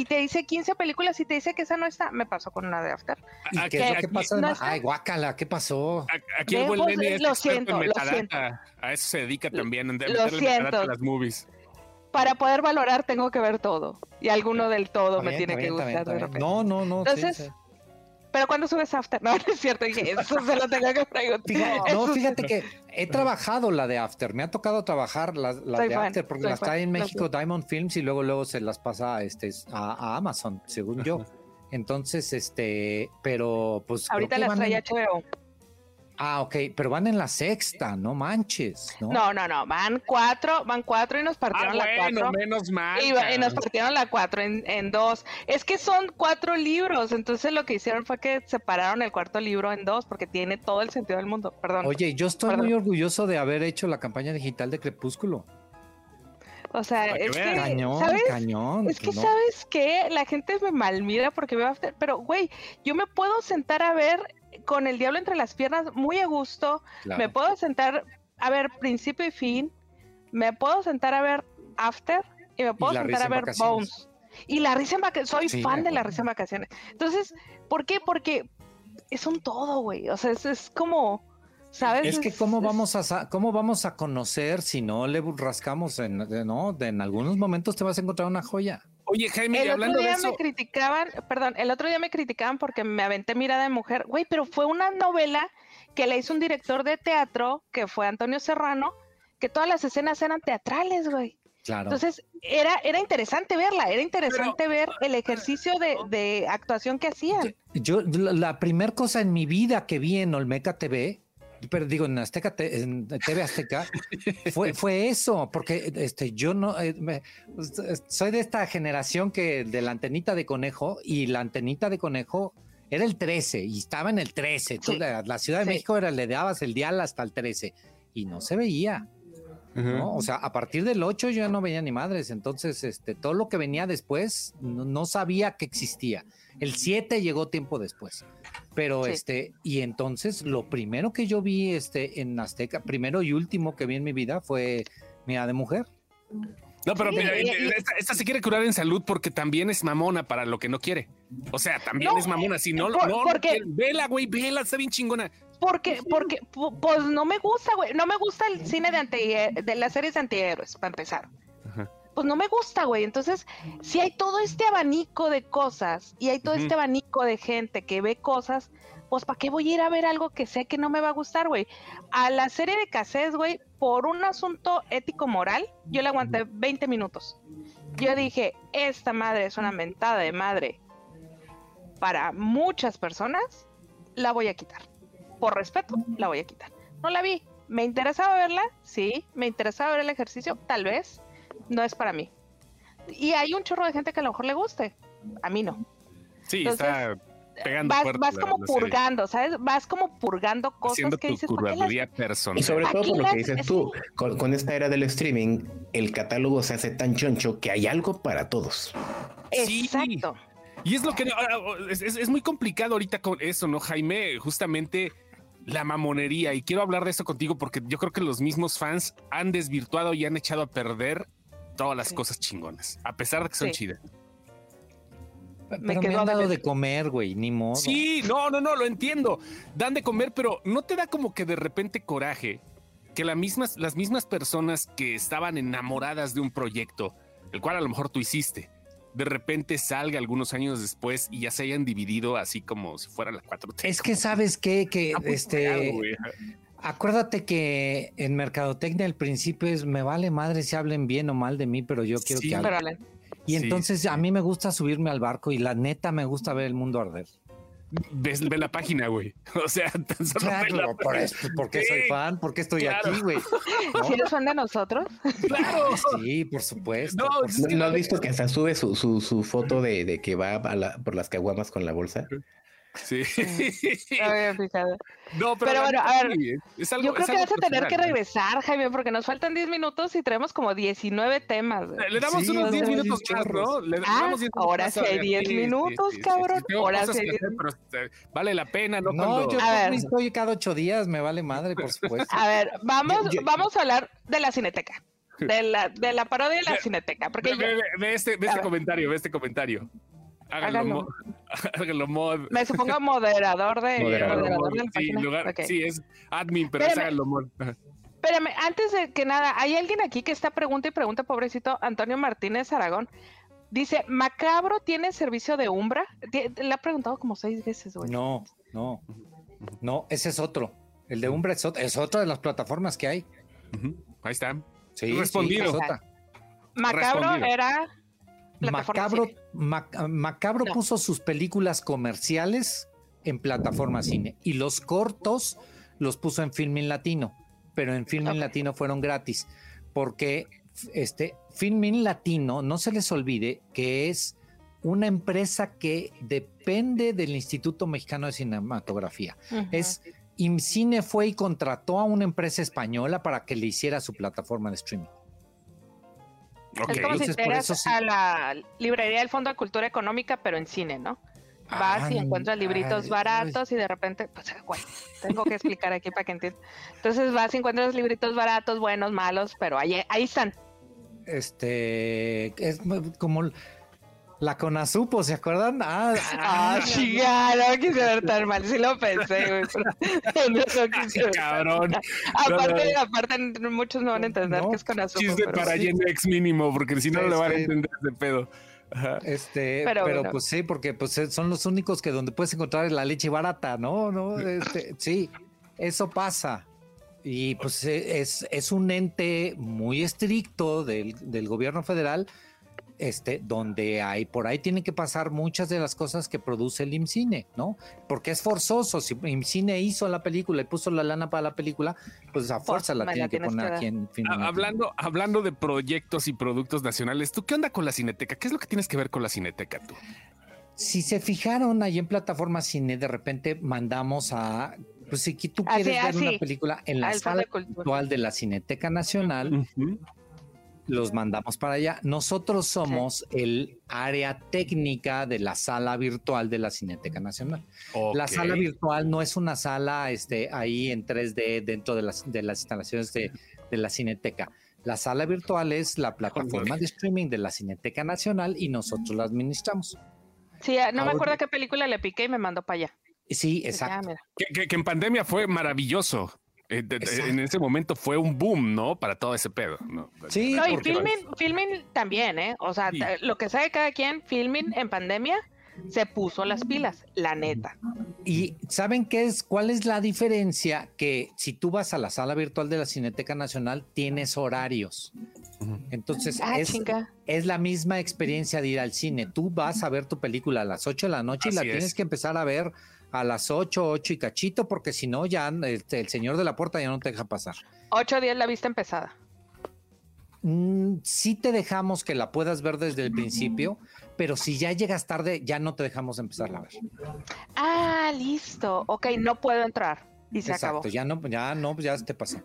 y te dice 15 películas y te dice que esa no está. Me pasó con una de After. ¿Y Aquí- qué es lo que no está. Ay, guácala, ¿qué pasó? A- Aquí el buen Lenny es lo siento, en lo metadata. A eso se dedica también, en Lo siento. a las movies. Para poder valorar tengo que ver todo. Y alguno del todo me tiene que gustar bien, de repente. No, no, no. sí, Entonces, sí. Pero cuando subes After, no, no es cierto, dije, eso se lo tengo que preguntar. No, Eso fíjate que he trabajado la de After, me ha tocado trabajar las las de fan, After porque las trae en México. Diamond Films y luego luego se las pasa a, este, a, a Amazon, según yo. Entonces, este, pero pues Ahorita las en- HBO. Ah, ok, pero van en la sexta, no manches, ¿no? No, no, no, van cuatro, van cuatro y nos Ah, partieron la bueno, cuatro. menos mal. Y, y nos partieron la cuatro en, en dos. Es que son cuatro libros, entonces lo que hicieron fue que separaron el cuarto libro en dos, porque tiene todo el sentido del mundo. Perdón. Oye, yo estoy Perdón. muy orgulloso de haber hecho la campaña digital de Crepúsculo. o sea, que es vean. que, Cañón, ¿sabes? cañón. Es que, ¿no? ¿sabes qué? La gente me malmira porque veo After, pero, güey, yo me puedo sentar a ver con el diablo entre las piernas muy a gusto, Claro. me puedo sentar a ver principio y fin, me puedo sentar a ver After y me puedo La sentar a ver vacaciones. Bones. Y la risa en vacaciones, soy Sí, fan de la risa en vacaciones. Entonces, ¿por qué? Porque es un todo, güey. O sea, es, es como, ¿sabes? Es que cómo vamos a sa- cómo vamos a conocer si no le rascamos en no en algunos momentos te vas a encontrar una joya. Oye, Jaime, El otro hablando de día eso, me criticaban, perdón, el otro día me criticaban porque me aventé mirada de mujer, güey, pero fue una novela que le hizo un director de teatro, que fue Antonio Serrano, que todas las escenas eran teatrales, güey. Claro. Entonces, era, era interesante verla, era interesante ver el ejercicio de, de actuación que hacían. Yo la, la primer cosa en mi vida que vi en Olmeca TV, pero digo en Azteca Te- en TV Azteca, fue, fue eso, porque este yo no eh, me- soy de esta generación que de la antenita de conejo y la antenita de conejo era el 13 y estaba en el 13. Tú, Sí. la, la Ciudad de Sí. México era le dabas el dial hasta el 13 y no se veía. ¿no? O sea, a partir del 8 yo ya no veía ni madres, entonces este, todo lo que venía después no, no sabía que existía. El 7 llegó tiempo después. Pero Sí. este, y entonces lo primero que yo vi este en Azteca, primero y último que vi en mi vida fue Mira de Mujer. No, pero Sí, mira, y- y- esta, esta se quiere curar en salud porque también es mamona para lo que no quiere. O sea, también No, es mamona. Si no, por- no, no porque- quiere- vela, güey, vela, está bien chingona. Porque, porque, pu- pues no me gusta, güey. No me gusta el cine de, anti- de las series de antihéroes, para empezar. Pues no me gusta, güey. Entonces, si hay todo este abanico de cosas y hay todo este abanico de gente que ve cosas, pues ¿para qué voy a ir a ver algo que sé que no me va a gustar, güey? A la serie de casés, güey, por un asunto ético-moral, yo le aguanté 20 minutos. Yo dije, esta madre es una mentada de madre para muchas personas, la voy a quitar. Por respeto, la voy a quitar. No la vi. ¿Me interesaba verla? Sí. ¿Me interesaba ver el ejercicio? Tal vez. No es para mí. Y hay un chorro de gente que a lo mejor le guste. A mí no. Sí, está pegando vas, fuerte vas la- como la serie. purgando, ¿sabes? Vas como purgando cosas Haciendo que tu dices, ¿por qué las- curaduría personal. Y sobre todo por lo las- que dices tú, con, con esta era del streaming, el catálogo se hace tan choncho que hay algo para todos. Sí. Exacto. Y es lo que ahora, es, es- es muy complicado ahorita con eso, ¿no, Jaime? Justamente la mamonería. Y quiero hablar de eso contigo porque yo creo que los mismos fans han desvirtuado y han echado a perder todas las Sí. cosas chingonas, a pesar de que son Sí. chidas. Pero Me me, quedó han de dado ver. de comer, güey, ni modo. Sí, no, no, no, lo entiendo. Dan de comer, pero no te da como que de repente coraje que las mismas, las mismas personas que estaban enamoradas de un proyecto, el cual a lo mejor tú hiciste, de repente salga algunos años después y ya se hayan dividido así como si fuera la 4T. Es que sabes qué, que este. Acuérdate que en mercadotecnia al principio es me vale madre si hablen bien o mal de mí, pero yo quiero Sí, que hablen. Y Sí. entonces a mí me gusta subirme al barco y la neta me gusta ver el mundo arder. Ves, ve la página, güey. O sea, tan solo ve la Claro, por eso, porque soy fan, porque estoy claro. aquí, güey. ¿Si eres fan de nosotros? Claro. Sí, por supuesto. No, por es ¿No, que no has visto que hasta sube su, su, su foto de, de que va a la- por las caguamas con la bolsa? Sí. No me había fijado. No, pero, Pero bueno, a ver, sí, es algo, Yo creo es que algo vas a tener que ¿no? regresar, Jaime, porque nos faltan 10 minutos y traemos como 19 temas. Le- Le damos Sí, unos no, 10 hay minutos más. ¿no? Le Ah, damos 10 minutos ahora sí hay a- 10 minutos, cabrón. Ahora sí hay que 10 hacer, pero este, vale la pena, ¿no? No, Cuando- yo A ver. estoy cada ocho días, me vale madre, por supuesto. A ver, vamos, Yo- yo- vamos a hablar de la cineteca. De la, de la parodia de la cineteca. Porque Ve, yo- ve- ve- este, ve este comentario, ve este comentario. Háganlo, Háganlo. mo- háganlo mod. me supongo moderador de, Moderador. moderador de la Sí, lugar- sí, es admin, pero es Espérame. háganlo mod. Espérame, antes de que nada, hay alguien aquí que está pregunta y pregunta, pobrecito Antonio Martínez Aragón. Dice, ¿Macabro tiene servicio de Umbra? Le ha preguntado como seis veces, güey. No, no, no, ese es otro. El de Umbra es, ot- es otra de las plataformas que hay. Ahí está. Sí, Respondido. sí, es otra. Macabro respondido. era... Macabro, cine. Mac- Macabro No. puso sus películas comerciales en plataforma cine y los cortos los puso en Filmin Latino, pero en Filmin. Latino fueron gratis porque este Filmin Latino no se les olvide que es una empresa que depende del Instituto Mexicano de Cinematografía. Es IMCINE fue y contrató a una empresa española para que le hiciera su plataforma de streaming. Ok. Es como si Entonces, fueras sí. a la librería del Fondo de Cultura Económica, pero en cine, ¿no? Vas y Ah, encuentras libritos ay, baratos y de repente, pues, güey, tengo que explicar aquí para que entiendan. Entonces vas y encuentras libritos baratos, buenos, malos, pero ahí, ahí están. este es como la Conazupo, ¿se acuerdan? Ah, Ah, chica, no quise ver tan mal, sí lo pensé, güey. no quise ver tan Cabrón. Aparte, No, aparte, muchos no van a entender No, que es con azúcar. Chiste para sí. Gen X mínimo, porque si no, no le van a Este- entender ese pedo. Ajá. este, Pero pero, bueno. pues sí, porque pues eh, son los únicos que donde puedes encontrar la leche barata, ¿no? No, este, sí, eso pasa. Y pues eh, es, es un ente muy estricto del, del gobierno federal, este, donde hay, por ahí tienen que pasar muchas de las cosas que produce el IMCINE, ¿no? Porque es forzoso. Si IMCINE hizo la película y puso la lana para la película, pues a fuerza la tiene que poner que aquí en fin. Ha- Hablando, hablando de proyectos y productos nacionales, ¿tú qué onda con la Cineteca? ¿Qué es lo que tienes que ver con la Cineteca tú? Si se fijaron ahí en plataforma cine, de repente mandamos a, pues si tú Así, quieres ver así, una película en la sala de Cultura. virtual de la Cineteca Nacional. Los mandamos para allá. Nosotros somos el área técnica de la sala virtual de la Cineteca Nacional. La sala virtual no es una sala este, ahí en 3D dentro de las, de las instalaciones de, de la Cineteca. La sala virtual es la plataforma de streaming de la Cineteca Nacional y nosotros la administramos. Sí, no me Ahora- acuerdo qué película le piqué y me mandó para allá. Sí, exacto. mira. Que, que- que en pandemia fue maravilloso. Eh, Exacto. en ese momento fue un boom, ¿no? Para todo ese pedo. ¿no? Sí, No, y filming, filming también, ¿eh? O sea, Sí. lo que sabe cada quien, filming en pandemia se puso las pilas, la neta. Y ¿saben qué es? ¿Cuál es la diferencia? Que si tú vas a la sala virtual de la Cineteca Nacional, tienes horarios. Entonces, Ah, es, es la misma experiencia de ir al cine. Tú vas a ver tu película a las 8 de la noche y la tienes es. que empezar a ver a las 8, 8 y cachito, porque si no, ya el, el señor de la puerta ya no te deja pasar. Ocho días la vista empezada. Mm, sí te dejamos que la puedas ver desde el principio, pero si ya llegas tarde, ya no te dejamos empezar a ver. Ah, listo. Ok, no puedo entrar. Y se acabó. Exacto, ya no, ya no, ya te pasó.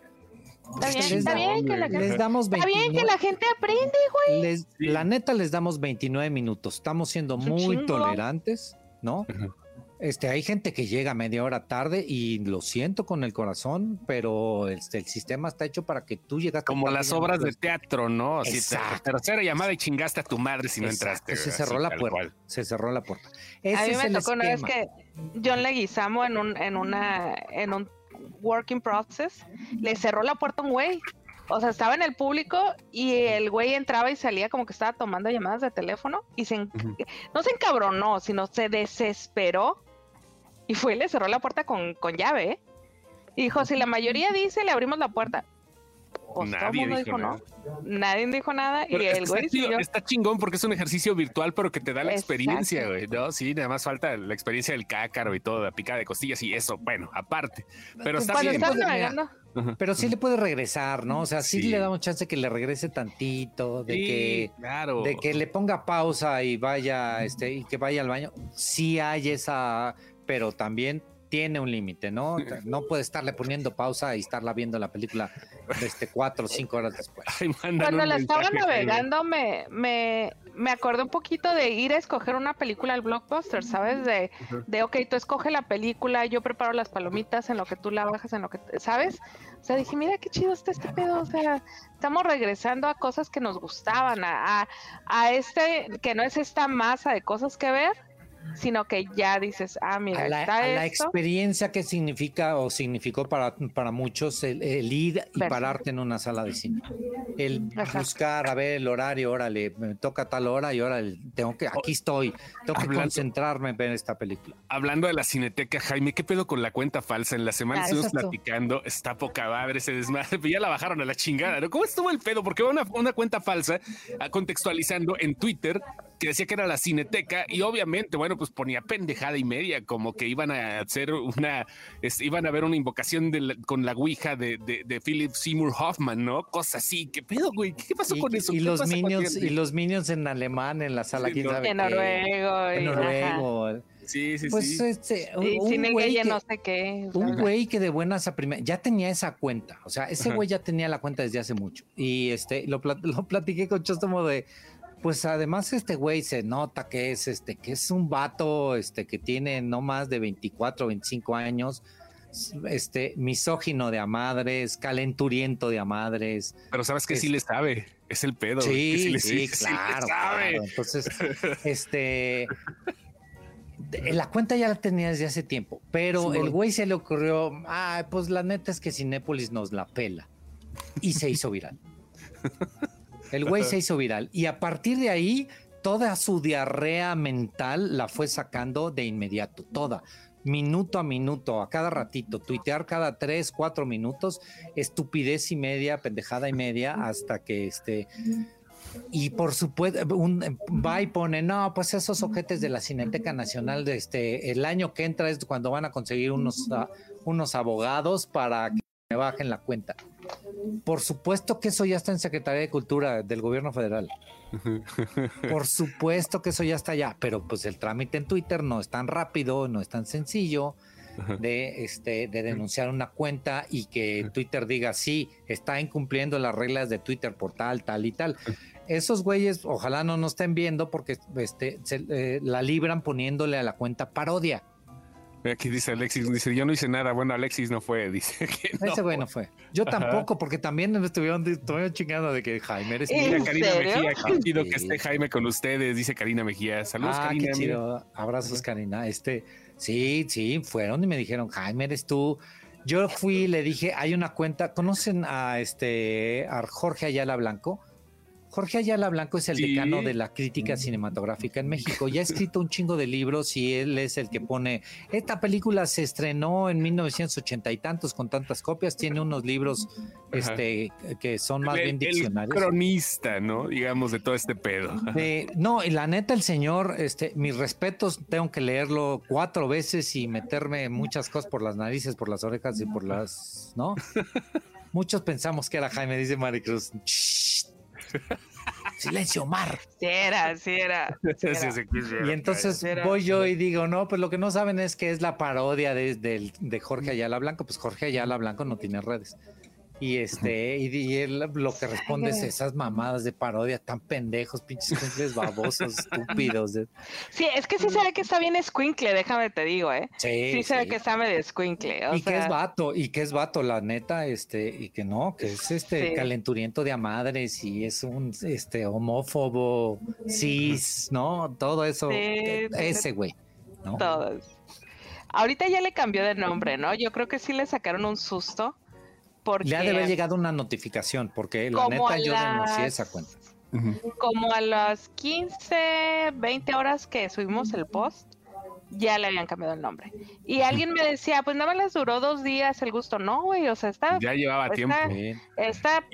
Está bien, Les está bien que la gente, Les damos está bien que 29 la gente aprende, güey. les- La neta les damos 29 minutos. Estamos siendo muy tolerantes, ¿no? Este, hay gente que llega media hora tarde y lo siento con el corazón, pero este, el sistema está hecho para que tú llegaste Como las obras de teatro, ¿no? Así te- Exacto. tercera llamada y chingaste a tu madre si no Exacto, entraste. Se cerró así, la puerta. cual. Se cerró la puerta. A mí me tocó una vez que John Leguizamo en un, en una, en un working process, le cerró la puerta a un güey. O sea, estaba en el público y el güey entraba y salía como que estaba tomando llamadas de teléfono y se, no se encabronó, sino se desesperó y fue y le cerró la puerta con, con llave. ¿eh? Y dijo, si la mayoría dice, le abrimos la puerta. Pues Nadie dijo dijo no. Nadie dijo nada Pero y es que el está, güey chido- siguió. está chingón porque es un ejercicio virtual, pero que te da la Exacto. experiencia, güey, ¿no? Sí, nada más falta la experiencia del cácaro y todo, la picada de costillas y eso, bueno, aparte. Pero está bien. Pero sí le puede regresar, ¿no? O sea, sí, Sí. le damos chance que le regrese tantito, de Sí, que claro. de que le ponga pausa y vaya, este, y que vaya al baño. Sí hay esa, pero también tiene un límite, ¿no? No puede estarle poniendo pausa y estarla viendo la película este cuatro o cinco horas después. Ay, Cuando la estaba navegando me, me, me acordé un poquito de ir a escoger una película al blockbuster, ¿sabes? De, de, ok, tú escoge la película, yo preparo las palomitas en lo que tú la bajas, en lo que, ¿sabes? O sea, dije, mira qué chido está este pedo, o sea, estamos regresando a cosas que nos gustaban, a, a, a este, que no es esta masa de cosas que ver, sino que ya dices, ah, mira, A la, está a la experiencia que significa o significó para, para muchos el, el ir y pararte en una sala de cine. El buscar, a ver el horario, órale, me toca tal hora y ahora tengo que, aquí estoy, tengo que Hablando- concentrarme en ver esta película. Hablando de la cineteca, Jaime, ¿qué pedo con la cuenta falsa? En la semana estuvimos platicando, está poca madre ese desmadre, pero ya la bajaron a la chingada, ¿no? ¿Cómo estuvo el pedo? Porque va una, una cuenta falsa ah, contextualizando en Twitter que decía que era la cineteca y obviamente, bueno, pues ponía pendejada y media, como que iban a hacer una, es- iban a ver una invocación de la- con la Ouija de, de, de Philip Seymour Hoffman, ¿no? Cosas así, ¿qué pedo, güey? ¿Qué, pasó Y, con eso? y ¿Qué los gente? y los niños en alemán en la sala, Sí, quién no- sabe En noruego. En ajá. noruego. Sí, sí, Pues sí. este, un, güey que- no sé qué. o un sea, güey que de buenas a primeras ya tenía esa cuenta, o sea, ese Ajá. güey ya tenía la cuenta desde hace mucho y este lo, plat- lo platiqué con Chostomo de pues además este güey se nota que es este que es un vato este que tiene no más de 24, 25 años, este misógino de a madres, calenturiento de a madres. Pero sabes que es- sí le sabe, es el pedo. Sí, le- sí, claro, sabe. claro. Entonces, este, la cuenta ya la tenía desde hace tiempo, pero Sí, el güey se le ocurrió, ah, pues la neta es que Cinépolis nos la pela y se hizo viral. El güey se hizo viral y a partir de ahí toda su diarrea mental la fue sacando de inmediato, toda. Minuto a minuto, a cada ratito, tuitear cada tres, cuatro minutos, estupidez y media, pendejada y media, hasta que este, y por supuesto, un, va y pone, no, pues esos ojetes de la Cineteca Nacional, de este, el año que entra es cuando van a conseguir unos, ah, unos abogados para que me bajen la cuenta. Por supuesto que eso ya está en Secretaría de Cultura del Gobierno Federal. Por supuesto que eso ya está allá, pero pues el trámite en Twitter no es tan rápido, no es tan sencillo de, este, de denunciar una cuenta y que Twitter diga, sí, está incumpliendo las reglas de Twitter por tal, tal y tal. Esos güeyes, ojalá no nos estén viendo porque este, se, eh, la libran poniéndole a la cuenta parodia. Aquí dice Alexis, dice, yo no hice nada. Bueno, Alexis no fue, dice que no. Ese güey no fue. Yo Ajá. tampoco, porque también me estuvieron, estuvieron chingando de que Jaime eres ¿En Mira. Karina serio? Mejía, qué chido que esté Jaime con ustedes, dice Karina Mejía. Saludos, ah, Karina. qué mira. chido. Abrazos, Karina. Este, sí, sí, fueron y me dijeron, Jaime, eres tú. Yo fui y le dije, hay una cuenta, ¿conocen a este a Jorge Ayala Blanco? Jorge Ayala Blanco es el Sí. decano de la crítica cinematográfica en México. Ya ha escrito un chingo de libros y él es el que pone. Esta película se estrenó en 1980 y tantos con tantas copias. Tiene unos libros este, que son más el, bien el diccionarios. cronista, ¿no? Digamos, de todo este pedo. Eh, no, y la neta, el señor, este, mis respetos, tengo que leerlo cuatro veces y meterme muchas cosas por las narices, por las orejas y por las, ¿no? Muchos pensamos que era Jaime, dice Maricruz. Shh. Silencio, Mar. Sí era, sí era. sí era. Sí, sí, sí, sí, Y entonces Era- voy yo y digo, no, pues lo que no saben es que es la parodia de, de Jorge Ayala Blanco. Pues Jorge Ayala Blanco no tiene redes. Y este, y, y él lo que responde es esas mamadas de parodia tan pendejos, pinches cumples babosos, estúpidos. Sí, es que sí se ve que está bien escuincle, déjame te digo, ¿eh? Sí, Sí se ve sí. que está medio escuincle. O y que es sea, vato, y que es vato, la neta, este, y que no, que es este Sí. calenturiento de a madres y es un este homófobo, cis, ¿no? Todo eso, sí, ese güey, ¿no? todos. Ahorita ya le cambió de nombre, ¿no? Yo creo que sí le sacaron un susto. Porque Le ha de haber llegado una notificación, porque la neta yo denuncié esa las- cuenta. como a las 15, 20 horas que subimos el post, ya le habían cambiado el nombre. Y alguien me decía, pues nada más les duró dos días el gusto. No, güey, o sea, está, Ya llevaba Está- tiempo. Esta,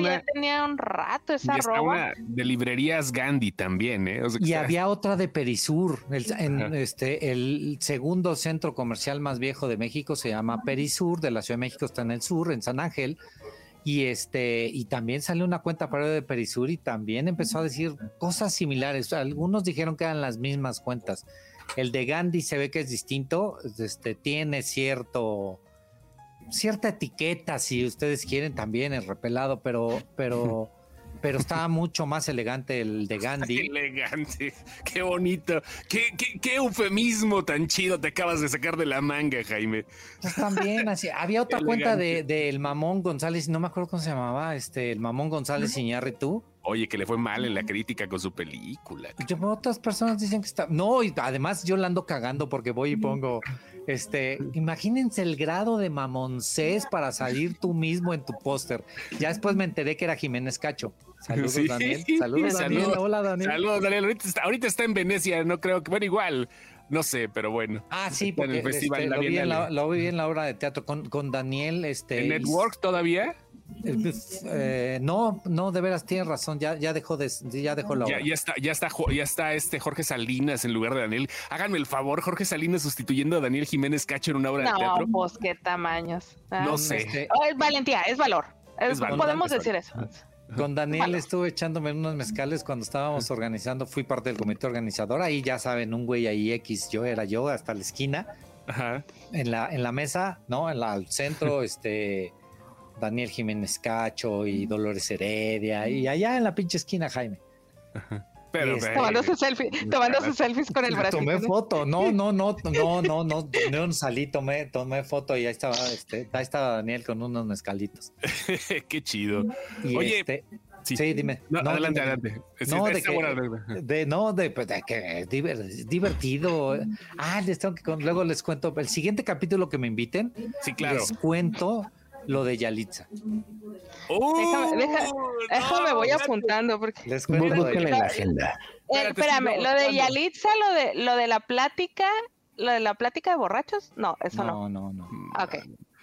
ya tenía un rato, esa Y arroba. una de librerías Gandhi también, ¿eh? O sea, que Y está- había otra de Perisur, el, en, este, el segundo centro comercial más viejo de México se llama Perisur, de la Ciudad de México está en el sur, en San Ángel, y este, y también salió una cuenta para de Perisur y también empezó a decir cosas similares. Algunos dijeron que eran las mismas cuentas. El de Gandhi se ve que es distinto, este, tiene cierto cierta etiqueta, si ustedes quieren, también el repelado, pero, pero, pero estaba mucho más elegante el de Qué Gandhi. elegante, qué bonito, qué, qué, qué eufemismo tan chido te acabas de sacar de la manga, Jaime. Pues también, así. Había otra cuenta de Elegante. del Mamón González, no me acuerdo cómo se llamaba, este, el Mamón González Iñárritu. Oye, que le fue mal en la crítica con su película. Yo, otras personas dicen que está. No, y además yo la ando cagando porque voy y pongo. Este, imagínense el grado de mamoncés para salir tú mismo en tu póster. Ya después me enteré que era Jiménez Cacho. Saludos, Sí. Daniel. Saludos, Daniel. Saludos. Hola, Daniel. Saludos, Daniel. Ahorita está, ahorita está en Venecia, no creo que. Bueno, igual, no sé, pero bueno. Ah, sí, Está en porque el festival, este, la lo, vi en la, lo vi en la obra de teatro con, con Daniel. Este, ¿En Network todavía? Eh, no, no, de veras, tienes razón. Ya, ya dejó de, ya dejó la Ya, obra. ya está, ya está, ya está este Jorge Salinas en lugar de Daniel. Háganme el favor, Jorge Salinas sustituyendo a Daniel Jiménez Cacho en una obra de No, teatro. pues qué tamaños. Ah. No sé. Este, Oh, es valentía, es valor. Es- Es valor, podemos es decir eso. Con Daniel Bueno. estuve echándome unos mezcales cuando estábamos organizando, fui parte del comité organizador, ahí ya saben, un güey ahí X, yo era yo hasta la esquina, Ajá. en la, en la mesa, ¿no? En la, al centro, este, Daniel Jiménez Cacho y Dolores Heredia, y allá en la pinche esquina, Jaime. Pero, este- Tomándose, selfie, tomándose selfies con el brazo. Tomé foto, no, no, no, no, no, no, no salí, tomé, tomé foto y ahí estaba, este, ahí estaba Daniel con unos mezcalitos. qué chido. Y Oye, este, Sí, sí, dime. No, No, adelante, dime. adelante. Es- No, de que-. De, no, de, pues, de que es diver- es divertido. Ah, les tengo que luego les cuento. El siguiente capítulo que me inviten, Sí, claro. les cuento lo de Yalitza. ¡Uh! Déjame, deja- no, déjame, voy espérate. apunando porque. Les cuento lo de Búsquenla en la agenda. Eh, espérame, lo de. Yalitza, lo de, lo de la plática, lo de la plática de borrachos, no, eso no. No, no, no. Ok.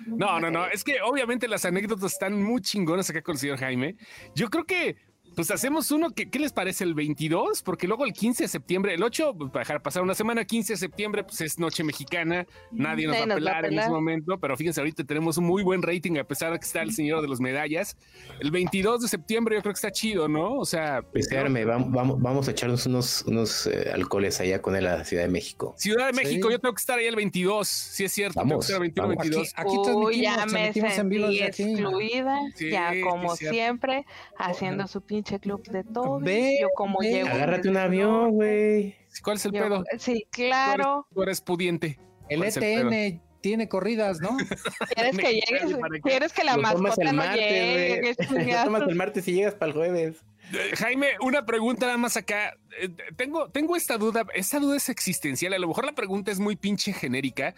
No, no, no. Es que obviamente las anécdotas están muy chingonas acá con el señor Jaime. Yo creo que, pues hacemos uno que, ¿qué les parece el 22? Porque luego el 15 de septiembre, el 8, pues, para dejar pasar una semana, 15 de septiembre, pues es noche mexicana. Nadie nos Sí, va a nos va a pelar en ese momento, pero fíjense, ahorita tenemos un muy buen rating a pesar de que está el señor de los medallas. El 22 de septiembre yo creo que está chido, ¿no? O sea, Espérame, vamos, vamos, vamos a echarnos unos, unos eh, alcoholes allá con él a la Ciudad de México. Ciudad de Sí. México, yo tengo que estar ahí el 22, sí es cierto, tengo que Vamos, estar el 21, vamos. 22. Aquí Uy, transmitimos, ya me transmitimos en vivo aquí. excluida, Sí, ya sí, como siempre, haciendo su pinche club de todo. Ve, yo como ve. llego. Agárrate un avión, güey. ¿Cuál es el Yo- pedo? Sí, claro. Tú eres pudiente. El ¿Cuál es el ETN tiene corridas, ¿no? ¿Quieres que llegues? ¿Quieres que la Lo tomas mascota el no martes, llegue? Lo tomas el martes y llegas para el jueves. Eh, Jaime, una pregunta nada más acá. Eh, Tengo, tengo esta duda, esta duda es existencial. A lo mejor la pregunta es muy pinche genérica,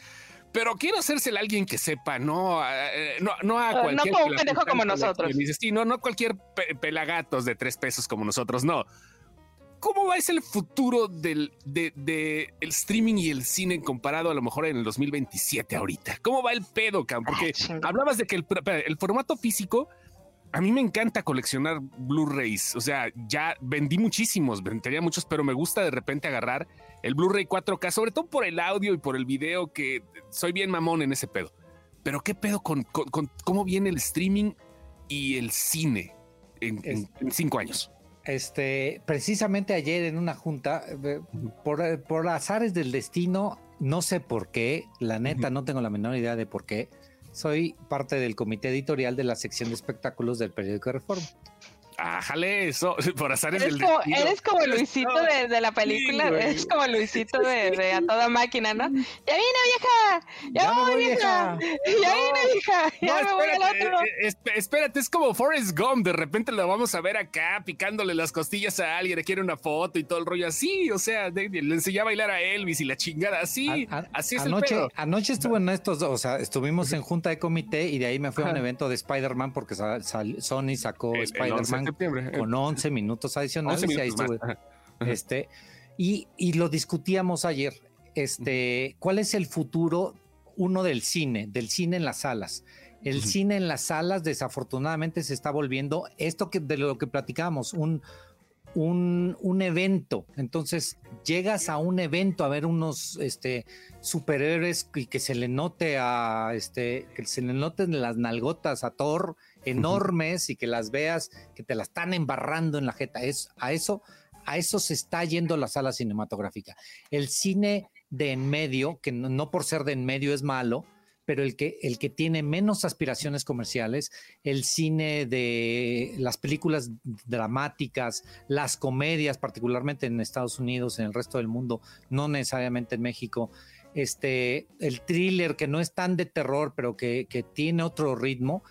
pero quiero hacérsela a alguien que sepa, no, no, no a cualquier. No como un pendejo como nosotros. Sí, no, no cualquier pelagatos de tres pesos como nosotros, no. ¿Cómo va ser el futuro del de, el streaming y el cine comparado a lo mejor en el 2027 ahorita? ¿Cómo va el pedo, Cam? Porque ah, hablabas de que el, el formato físico a mí me encanta coleccionar Blu-rays. O sea, ya vendí muchísimos, tenía muchos, pero me gusta de repente agarrar el Blu-ray 4K, sobre todo por el audio y por el video, que soy bien mamón en ese pedo. Pero qué pedo con, cómo viene el streaming y el cine en, cinco años. Este, precisamente ayer en una junta, eh, por, por azares del destino, no sé por qué, la neta, no tengo la menor idea de por qué soy parte del comité editorial de la sección de espectáculos del periódico Reforma. Ájale, eso, por hacer eres el como, Eres como Luisito de, la película, eres como Luisito de, A Toda Máquina, ¿no? ¡Ya vine, vieja! ¡Ya, voy, vieja! ¡Ya vine, vieja! ¡Ya me voy al otro! Eh, eh, espérate, es como Forrest Gump, de repente lo vamos a ver acá picándole las costillas a alguien, le quiere una foto y todo el rollo así, o sea, le enseñó a bailar a Elvis y la chingada, así, así es anoche, el pedo. Anoche estuve en estos, o sea, estuvimos en junta de comité y de ahí me fui a un evento de Spider-Man porque Sony sacó Spider-Man con 11 minutos adicionales. y este, y, lo discutíamos ayer. Este, ¿cuál es el futuro? Uno del cine, del cine en las salas. El cine en las salas, desafortunadamente, se está volviendo esto que de lo que platicábamos, un, un, un, evento. Entonces, llegas a un evento a ver unos este, superhéroes y que se le note a este, que se le noten las nalgotas a Thor enormes y que las veas, que te la están embarrando en la jeta. Es, a eso, a eso se está yendo la sala cinematográfica. El cine de en medio, que no, por ser de en medio es malo, pero el que, el que tiene menos aspiraciones comerciales, el cine de las películas dramáticas, las comedias, particularmente en Estados Unidos, en el resto del mundo, no necesariamente en México, este, el thriller que no es tan de terror, pero que, que tiene otro ritmo,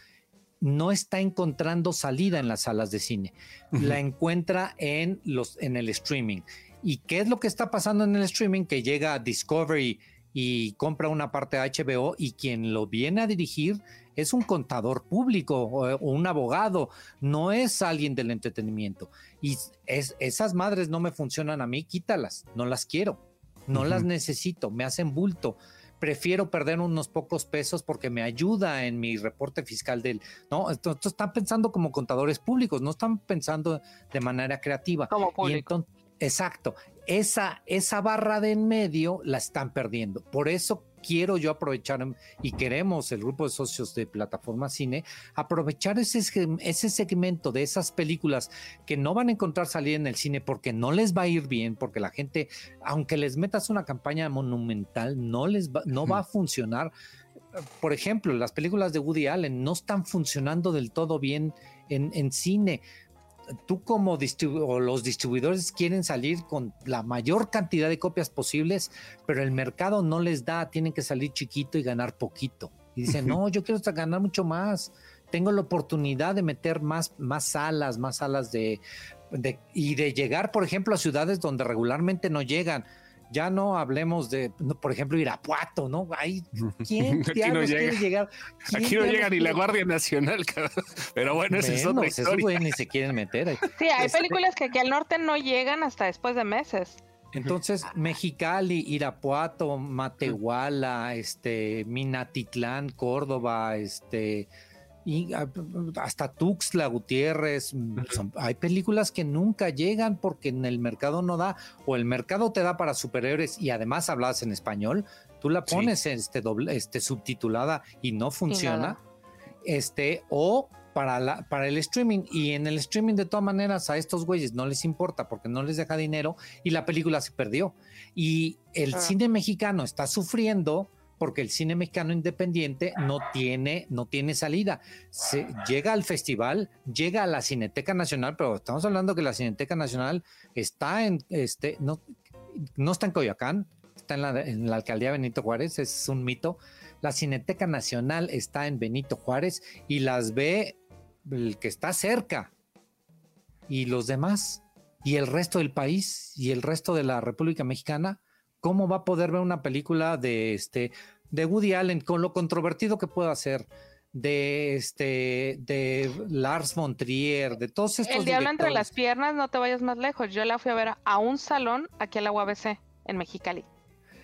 no está encontrando salida en las salas de cine, la encuentra en, los, en el streaming. ¿Y qué es lo que está pasando en el streaming? Que llega Discovery y compra una parte de HBO y quien lo viene a dirigir es un contador público o, un abogado, no es alguien del entretenimiento. Y es, esas madres no me funcionan a mí, quítalas, no las quiero, no las necesito, me hacen bulto prefiero perder unos pocos pesos porque me ayuda en mi reporte fiscal del, ¿no? Entonces están pensando como contadores públicos, no están pensando de manera creativa. Como público. exacto. Esa, esa barra de en medio la están perdiendo. Por eso quiero yo aprovechar y queremos el grupo de socios de Plataforma Cine aprovechar ese, ese segmento de esas películas que no van a encontrar salida en el cine porque no les va a ir bien, porque la gente, aunque les metas una campaña monumental, no les va, no va a funcionar. Por ejemplo, las películas de Woody Allen no están funcionando del todo bien en, en cine tú como o los distribuidores quieren salir con la mayor cantidad de copias posibles, pero el mercado no les da, tienen que salir chiquito y ganar poquito. Y dicen, no, yo quiero ganar mucho más. Tengo la oportunidad de meter más, más salas, más salas de, de, y de llegar, por ejemplo, a ciudades donde regularmente no llegan ya no hablemos de, por ejemplo, Irapuato, ¿no? Ahí, ¿quién Aquí no quiere llegar? Aquí no llega ni la Guardia Nacional, pero bueno, esa es otra historia. ni se quieren meter. Sí, hay este películas que aquí al norte no llegan hasta después de meses. Entonces, Mexicali, Irapuato, Matehuala, este, Minatitlán, Córdoba, este, y ah, hasta Tuxtla Gutiérrez. Mm, hay películas que nunca llegan porque en el mercado no da, o el mercado te da para superhéroes y además hablas en español, tú la pones este doble, este subtitulada y no funciona. este, o para, la, para el streaming. Y en el streaming, de todas maneras, a estos güeyes no les importa porque no les deja dinero y la película se perdió. Y el ah. cine mexicano está sufriendo porque el cine mexicano independiente no tiene, no tiene salida. Se, llega al festival, llega a la Cineteca Nacional, pero estamos hablando que la Cineteca Nacional está en, este, no, no está en Coyoacán, está en la, en la alcaldía Benito Juárez, es un mito. La Cineteca Nacional está en Benito Juárez y las ve el que está cerca. Y los demás, y el resto del país, y el resto de la República Mexicana, ¿cómo va a poder ver una película de este de Woody Allen, con lo controvertido que pueda ser, de este, de Lars von Trier, de todos estos. El diablo entre las piernas, no te vayas más lejos. Yo la fui a ver a, a un salón aquí en la UABC, en Mexicali.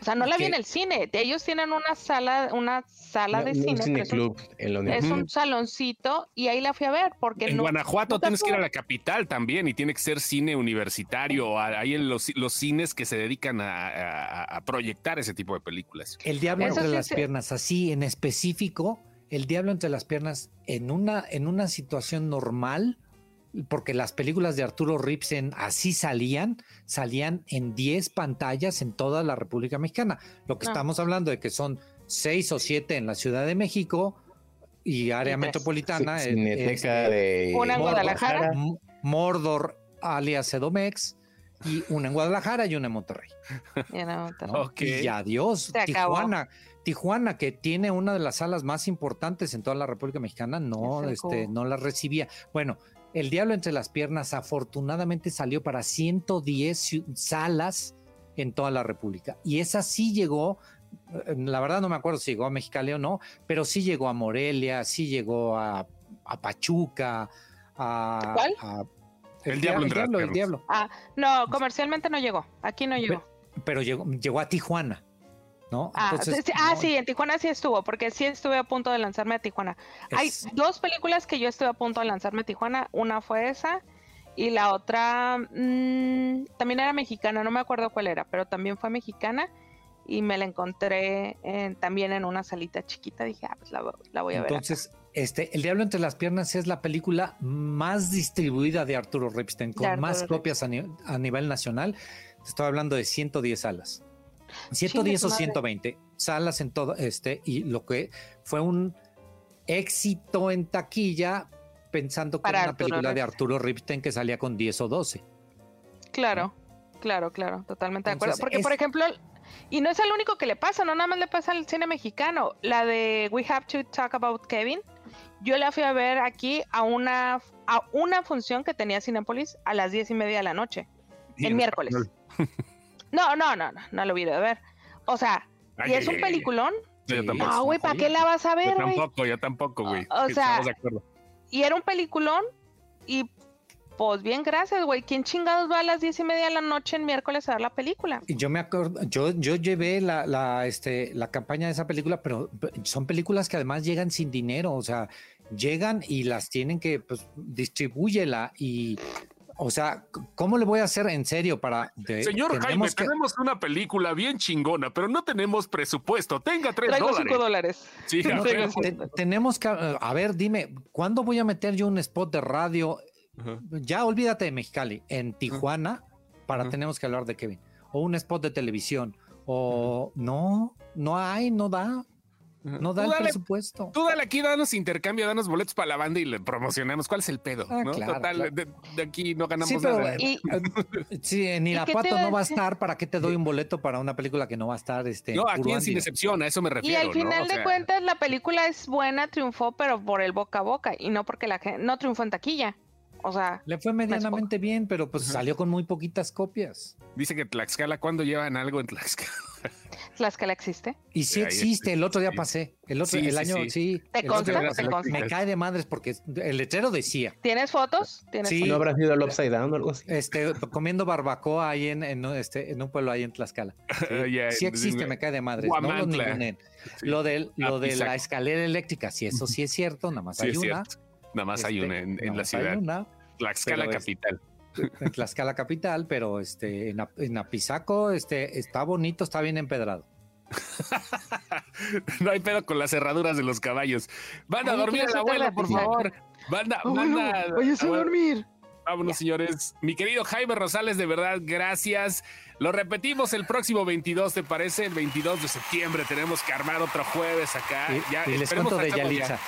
O sea, no la vi en el cine. Ellos tienen una sala, una sala No- de un cine. que es un- en Es un saloncito y ahí la fui a ver porque En no. Guanajuato no tienes que ir a la capital también y tiene que ser cine universitario. Hay en los, los cines que se dedican a, a- a proyectar ese tipo de películas. El diablo Eso entre sí las se- piernas, así en específico, el diablo entre las piernas en una, en una situación normal, porque las películas de Arturo Ripsen así salían, salían en 10 pantallas en toda la República Mexicana. Lo que No. estamos hablando de que son 6 o 7 en la Ciudad de México y área Y tres. metropolitana. Sí, Cineteca de Una en Guadalajara. Mordor alias Edomex y una en Guadalajara y una en Monterrey. Ya no, te- Ok. Y adiós, Se acabó. Tijuana. Tijuana, que tiene una de las salas más importantes en toda la República Mexicana, no, Es este, no la recibía. Bueno, El Diablo entre las piernas afortunadamente salió para 110 ciu- salas en toda la República. Y esa sí llegó, eh, la verdad no me acuerdo si llegó a Mexicali o no, pero sí llegó a Morelia, sí llegó a, a Pachuca, a... ¿Cuál? a- El Diablo el entre las diablo, el piernas. diablo. Ah, no, comercialmente no llegó. Aquí no llegó. Pero llegó, llegó a Tijuana, ¿no? Ah, ah, sí, en Tijuana sí estuvo, porque sí estuve a punto de lanzarme a Tijuana. Hay dos películas que yo estuve a punto de lanzarme a Tijuana. Una fue esa y la otra mm, también era mexicana, no me acuerdo cuál era, pero también fue mexicana y me la encontré en- también en una salita chiquita. Dije, ah, pues la, la voy a ver. Entonces, este, El Diablo entre las piernas es la película más distribuida de Arturo Ripstein, con Arturo más copias a, ni- a nivel nacional. Te Estoy hablando de 110 salas. 110 su o madre. 120 salas en todo este, y lo que fue un éxito en taquilla, pensando que Para era una Arturo película de. Arturo Ripstein que salía con 10 o 12. Claro, claro, claro, totalmente de acuerdo. Porque, es- por ejemplo, y no es el único que le pasa, no nada más le pasa al cine mexicano. La de We Have to Talk About Kevin, yo la fui a ver aquí a una, a una función que tenía Cinépolis a las diez y media de la noche, Y el miércoles. No, no, no, no, no lo hubiera de ver. O sea, Ay, y ay, es un peliculón. Yo tampoco. No, güey, ¿para qué la vas a Yo ver, güey? tampoco, yo tampoco, güey. O Sí, sea, estamos de acuerdo. Y era un peliculón y pues bien, gracias, güey. ¿Quién chingados va a las diez y media de la noche el miércoles a ver la película? Y yo me acuerdo, yo, yo llevé la, la, este, la campaña de esa película, pero son películas que además llegan sin dinero, o sea, llegan y las tienen que, pues, distribúyela y, o sea, ¿cómo le voy a hacer en serio para... de- Señor Jaime, tenemos que- tenemos una película bien chingona, pero no tenemos presupuesto. Tenga tres Traigo dólares. cinco dólares. Sí, no, te- cinco tenemos que, a ver, dime, ¿cuándo voy a meter yo un spot de radio? Ya olvídate de Mexicali, en Tijuana, para Ajá. tenemos que hablar de Kevin, o un spot de televisión, o no, no hay, no da, no da el dale, presupuesto. Tú dale aquí, danos intercambio, danos boletos para la banda y le promocionamos. ¿Cuál es el pedo? Ah, ¿no? claro, Total, claro. De, de aquí no ganamos Sí, pero nada. Y- sí, en Irapuato no va a estar, ¿para qué te doy un boleto para una película que no va a estar este No, aquí en Sin? Excepción, a eso me Y refiero. al ¿no? final O de sea, cuentas la película es buena, triunfó, pero por el boca a boca y no porque la gente no triunfó en taquilla. O sea, Le fue medianamente bien, pero pues Ajá. salió con muy poquitas copias. Dice que Tlaxcala, ¿cuándo llevan algo en Tlaxcala? Tlaxcala existe. Y sí existe, el otro día pasé, el otro, Sí, el sí, año, sí. sí. ¿Te consta? día ¿Te consta? Me cae de madres porque el letrero decía, ¿Tienes fotos? ¿Tienes Sí. fotos? ¿No habrá sido el Upside Down o algo así? este, comiendo barbacoa ahí en, en, un- este, en un pueblo ahí en Tlaxcala. Sí, existe, me cae de madres. No Guamantla. Sí. Lo, del, lo de Apizaco. la escalera eléctrica, si eso sí es cierto, nada más Sí, hay una. cierto. Nada más hay Este, una en, en la ciudad. una. Tlaxcala pero es- capital. en Tlaxcala capital, pero este en, en Apizaco este está bonito, está bien empedrado. no hay pedo con las cerraduras de los caballos. Van a Ay, dormir la por pizarra. favor. Banda, banda. Oye, a dormir. Vámonos, señores. Mi querido Jaime Rosales, de verdad, gracias. Lo repetimos el próximo 22, ¿te parece? El 22 de septiembre tenemos que armar otro jueves acá. Y, Ya, y les esperemos cuento de estamos ya.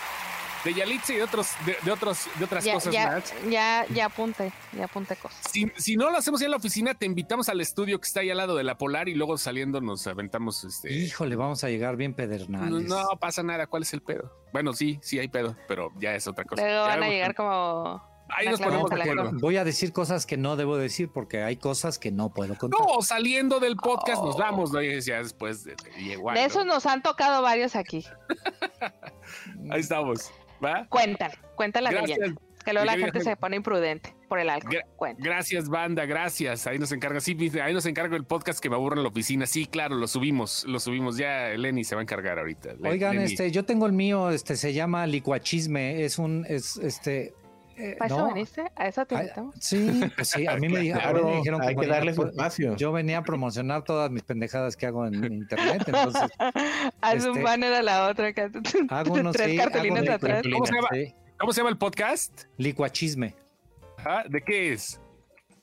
De Yalitza y de otros, de, de otros, de otras Ya, cosas ya, más. ya, ya apunté, ya apunté cosas. Si, si no lo hacemos ya en la oficina, te invitamos al estudio que está ahí al lado de la Polar y luego saliendo nos aventamos este. Híjole, vamos a llegar bien pedernales. no pasa nada, ¿cuál es el pedo? Bueno, sí, sí hay pedo, pero ya es otra cosa. Ya van a llegar como Ahí nos ponemos de acuerdo. Voy a decir cosas que no debo decir porque hay cosas que no puedo contar. No, saliendo del podcast nos vamos, ¿no? Ya después de, de igual, De ¿no? esos nos han tocado varios aquí. Ahí estamos, ¿va? Cuentan, cuentan la Gracias. leyenda. Que luego la gente se pone imprudente por el alcohol. Gra-. Gracias, banda, gracias. Ahí nos encarga. Sí, ahí nos encarga el podcast que me aburre en la oficina. Sí, claro, lo subimos, lo subimos. Ya Lenny se va a encargar ahorita. Oigan, Lenny. este, yo tengo el mío, este, se llama licuachisme, es un, es, este, eh, ¿Para eso no, viniste? ¿A eso te invitamos? sí, pues sí, a mí me, dijeron, a mí me Claro, dijeron que hay que venía darle su por- espacio. yo venía a promocionar todas mis pendejadas que hago en internet, entonces Haz un este- banner a la otra. acá, hago unos, Tres sí, atrás. ¿Cómo se llama? sí, ¿Cómo se llama el podcast? licuachisme. Ajá, ¿De qué es?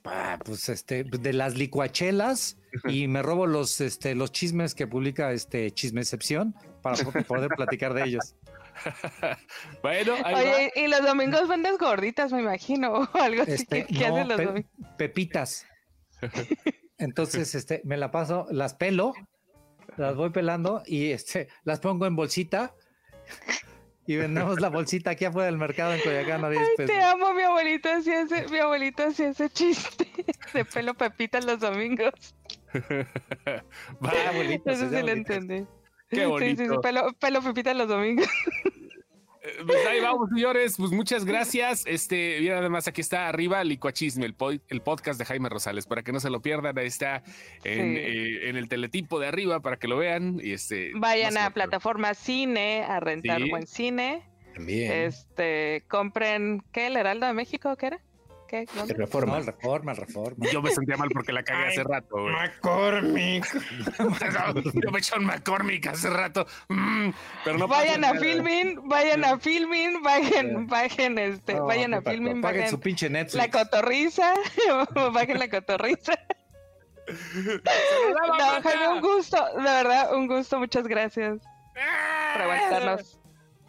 Ah, pues este, de las licuachelas y me robo los, este, los chismes que publica este Chismecepción para po- poder platicar de ellos. Bueno, ahí va. Oye, y los domingos vendes gorditas, me imagino, o algo así. Este, ¿Qué, qué no, hacen los pe- domingos? pepitas. Entonces, este, me la paso, las pelo, las voy pelando y este, las pongo en bolsita y vendemos la bolsita aquí afuera del mercado en Coyacán a 10 Ay, te amo, mi abuelito hacía ese, mi abuelito hacía ese chiste de pelo pepitas los domingos. Va, bonito, Eso sí lo entendí. Qué Sí, sí, bonito. sí, pelo, pelo pepitas los domingos. Eh, Pues ahí vamos, señores. Pues muchas gracias. Este, mira, además aquí está arriba Licuachisme, el, po- el podcast de Jaime Rosales, para que no se lo pierdan. Ahí está en, Sí. eh, en el teletipo de arriba para que lo vean. Y este, Vayan a plataforma cine a rentar Sí. buen cine. También. Este, compren, ¿qué? ¿El Heraldo de México? ¿Qué era? ¿Qué? ¿Dónde? De No, reforma. el reforma, el reforma. Yo me sentía mal porque la cagué hace rato, güey. McCormick. Yo me eché un McCormick hace rato. Mm, pero no vayan a nada. Filmin, vayan a Filmin, vayan, vayan, este, No, vayan a pa- Filmin, Paguen vayan su pinche Netflix. la cotorriza, bajen la cotorriza. ¡Saludaba, No! Jaime, un gusto, de verdad, un gusto, muchas gracias por aguantarnos.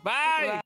Bye.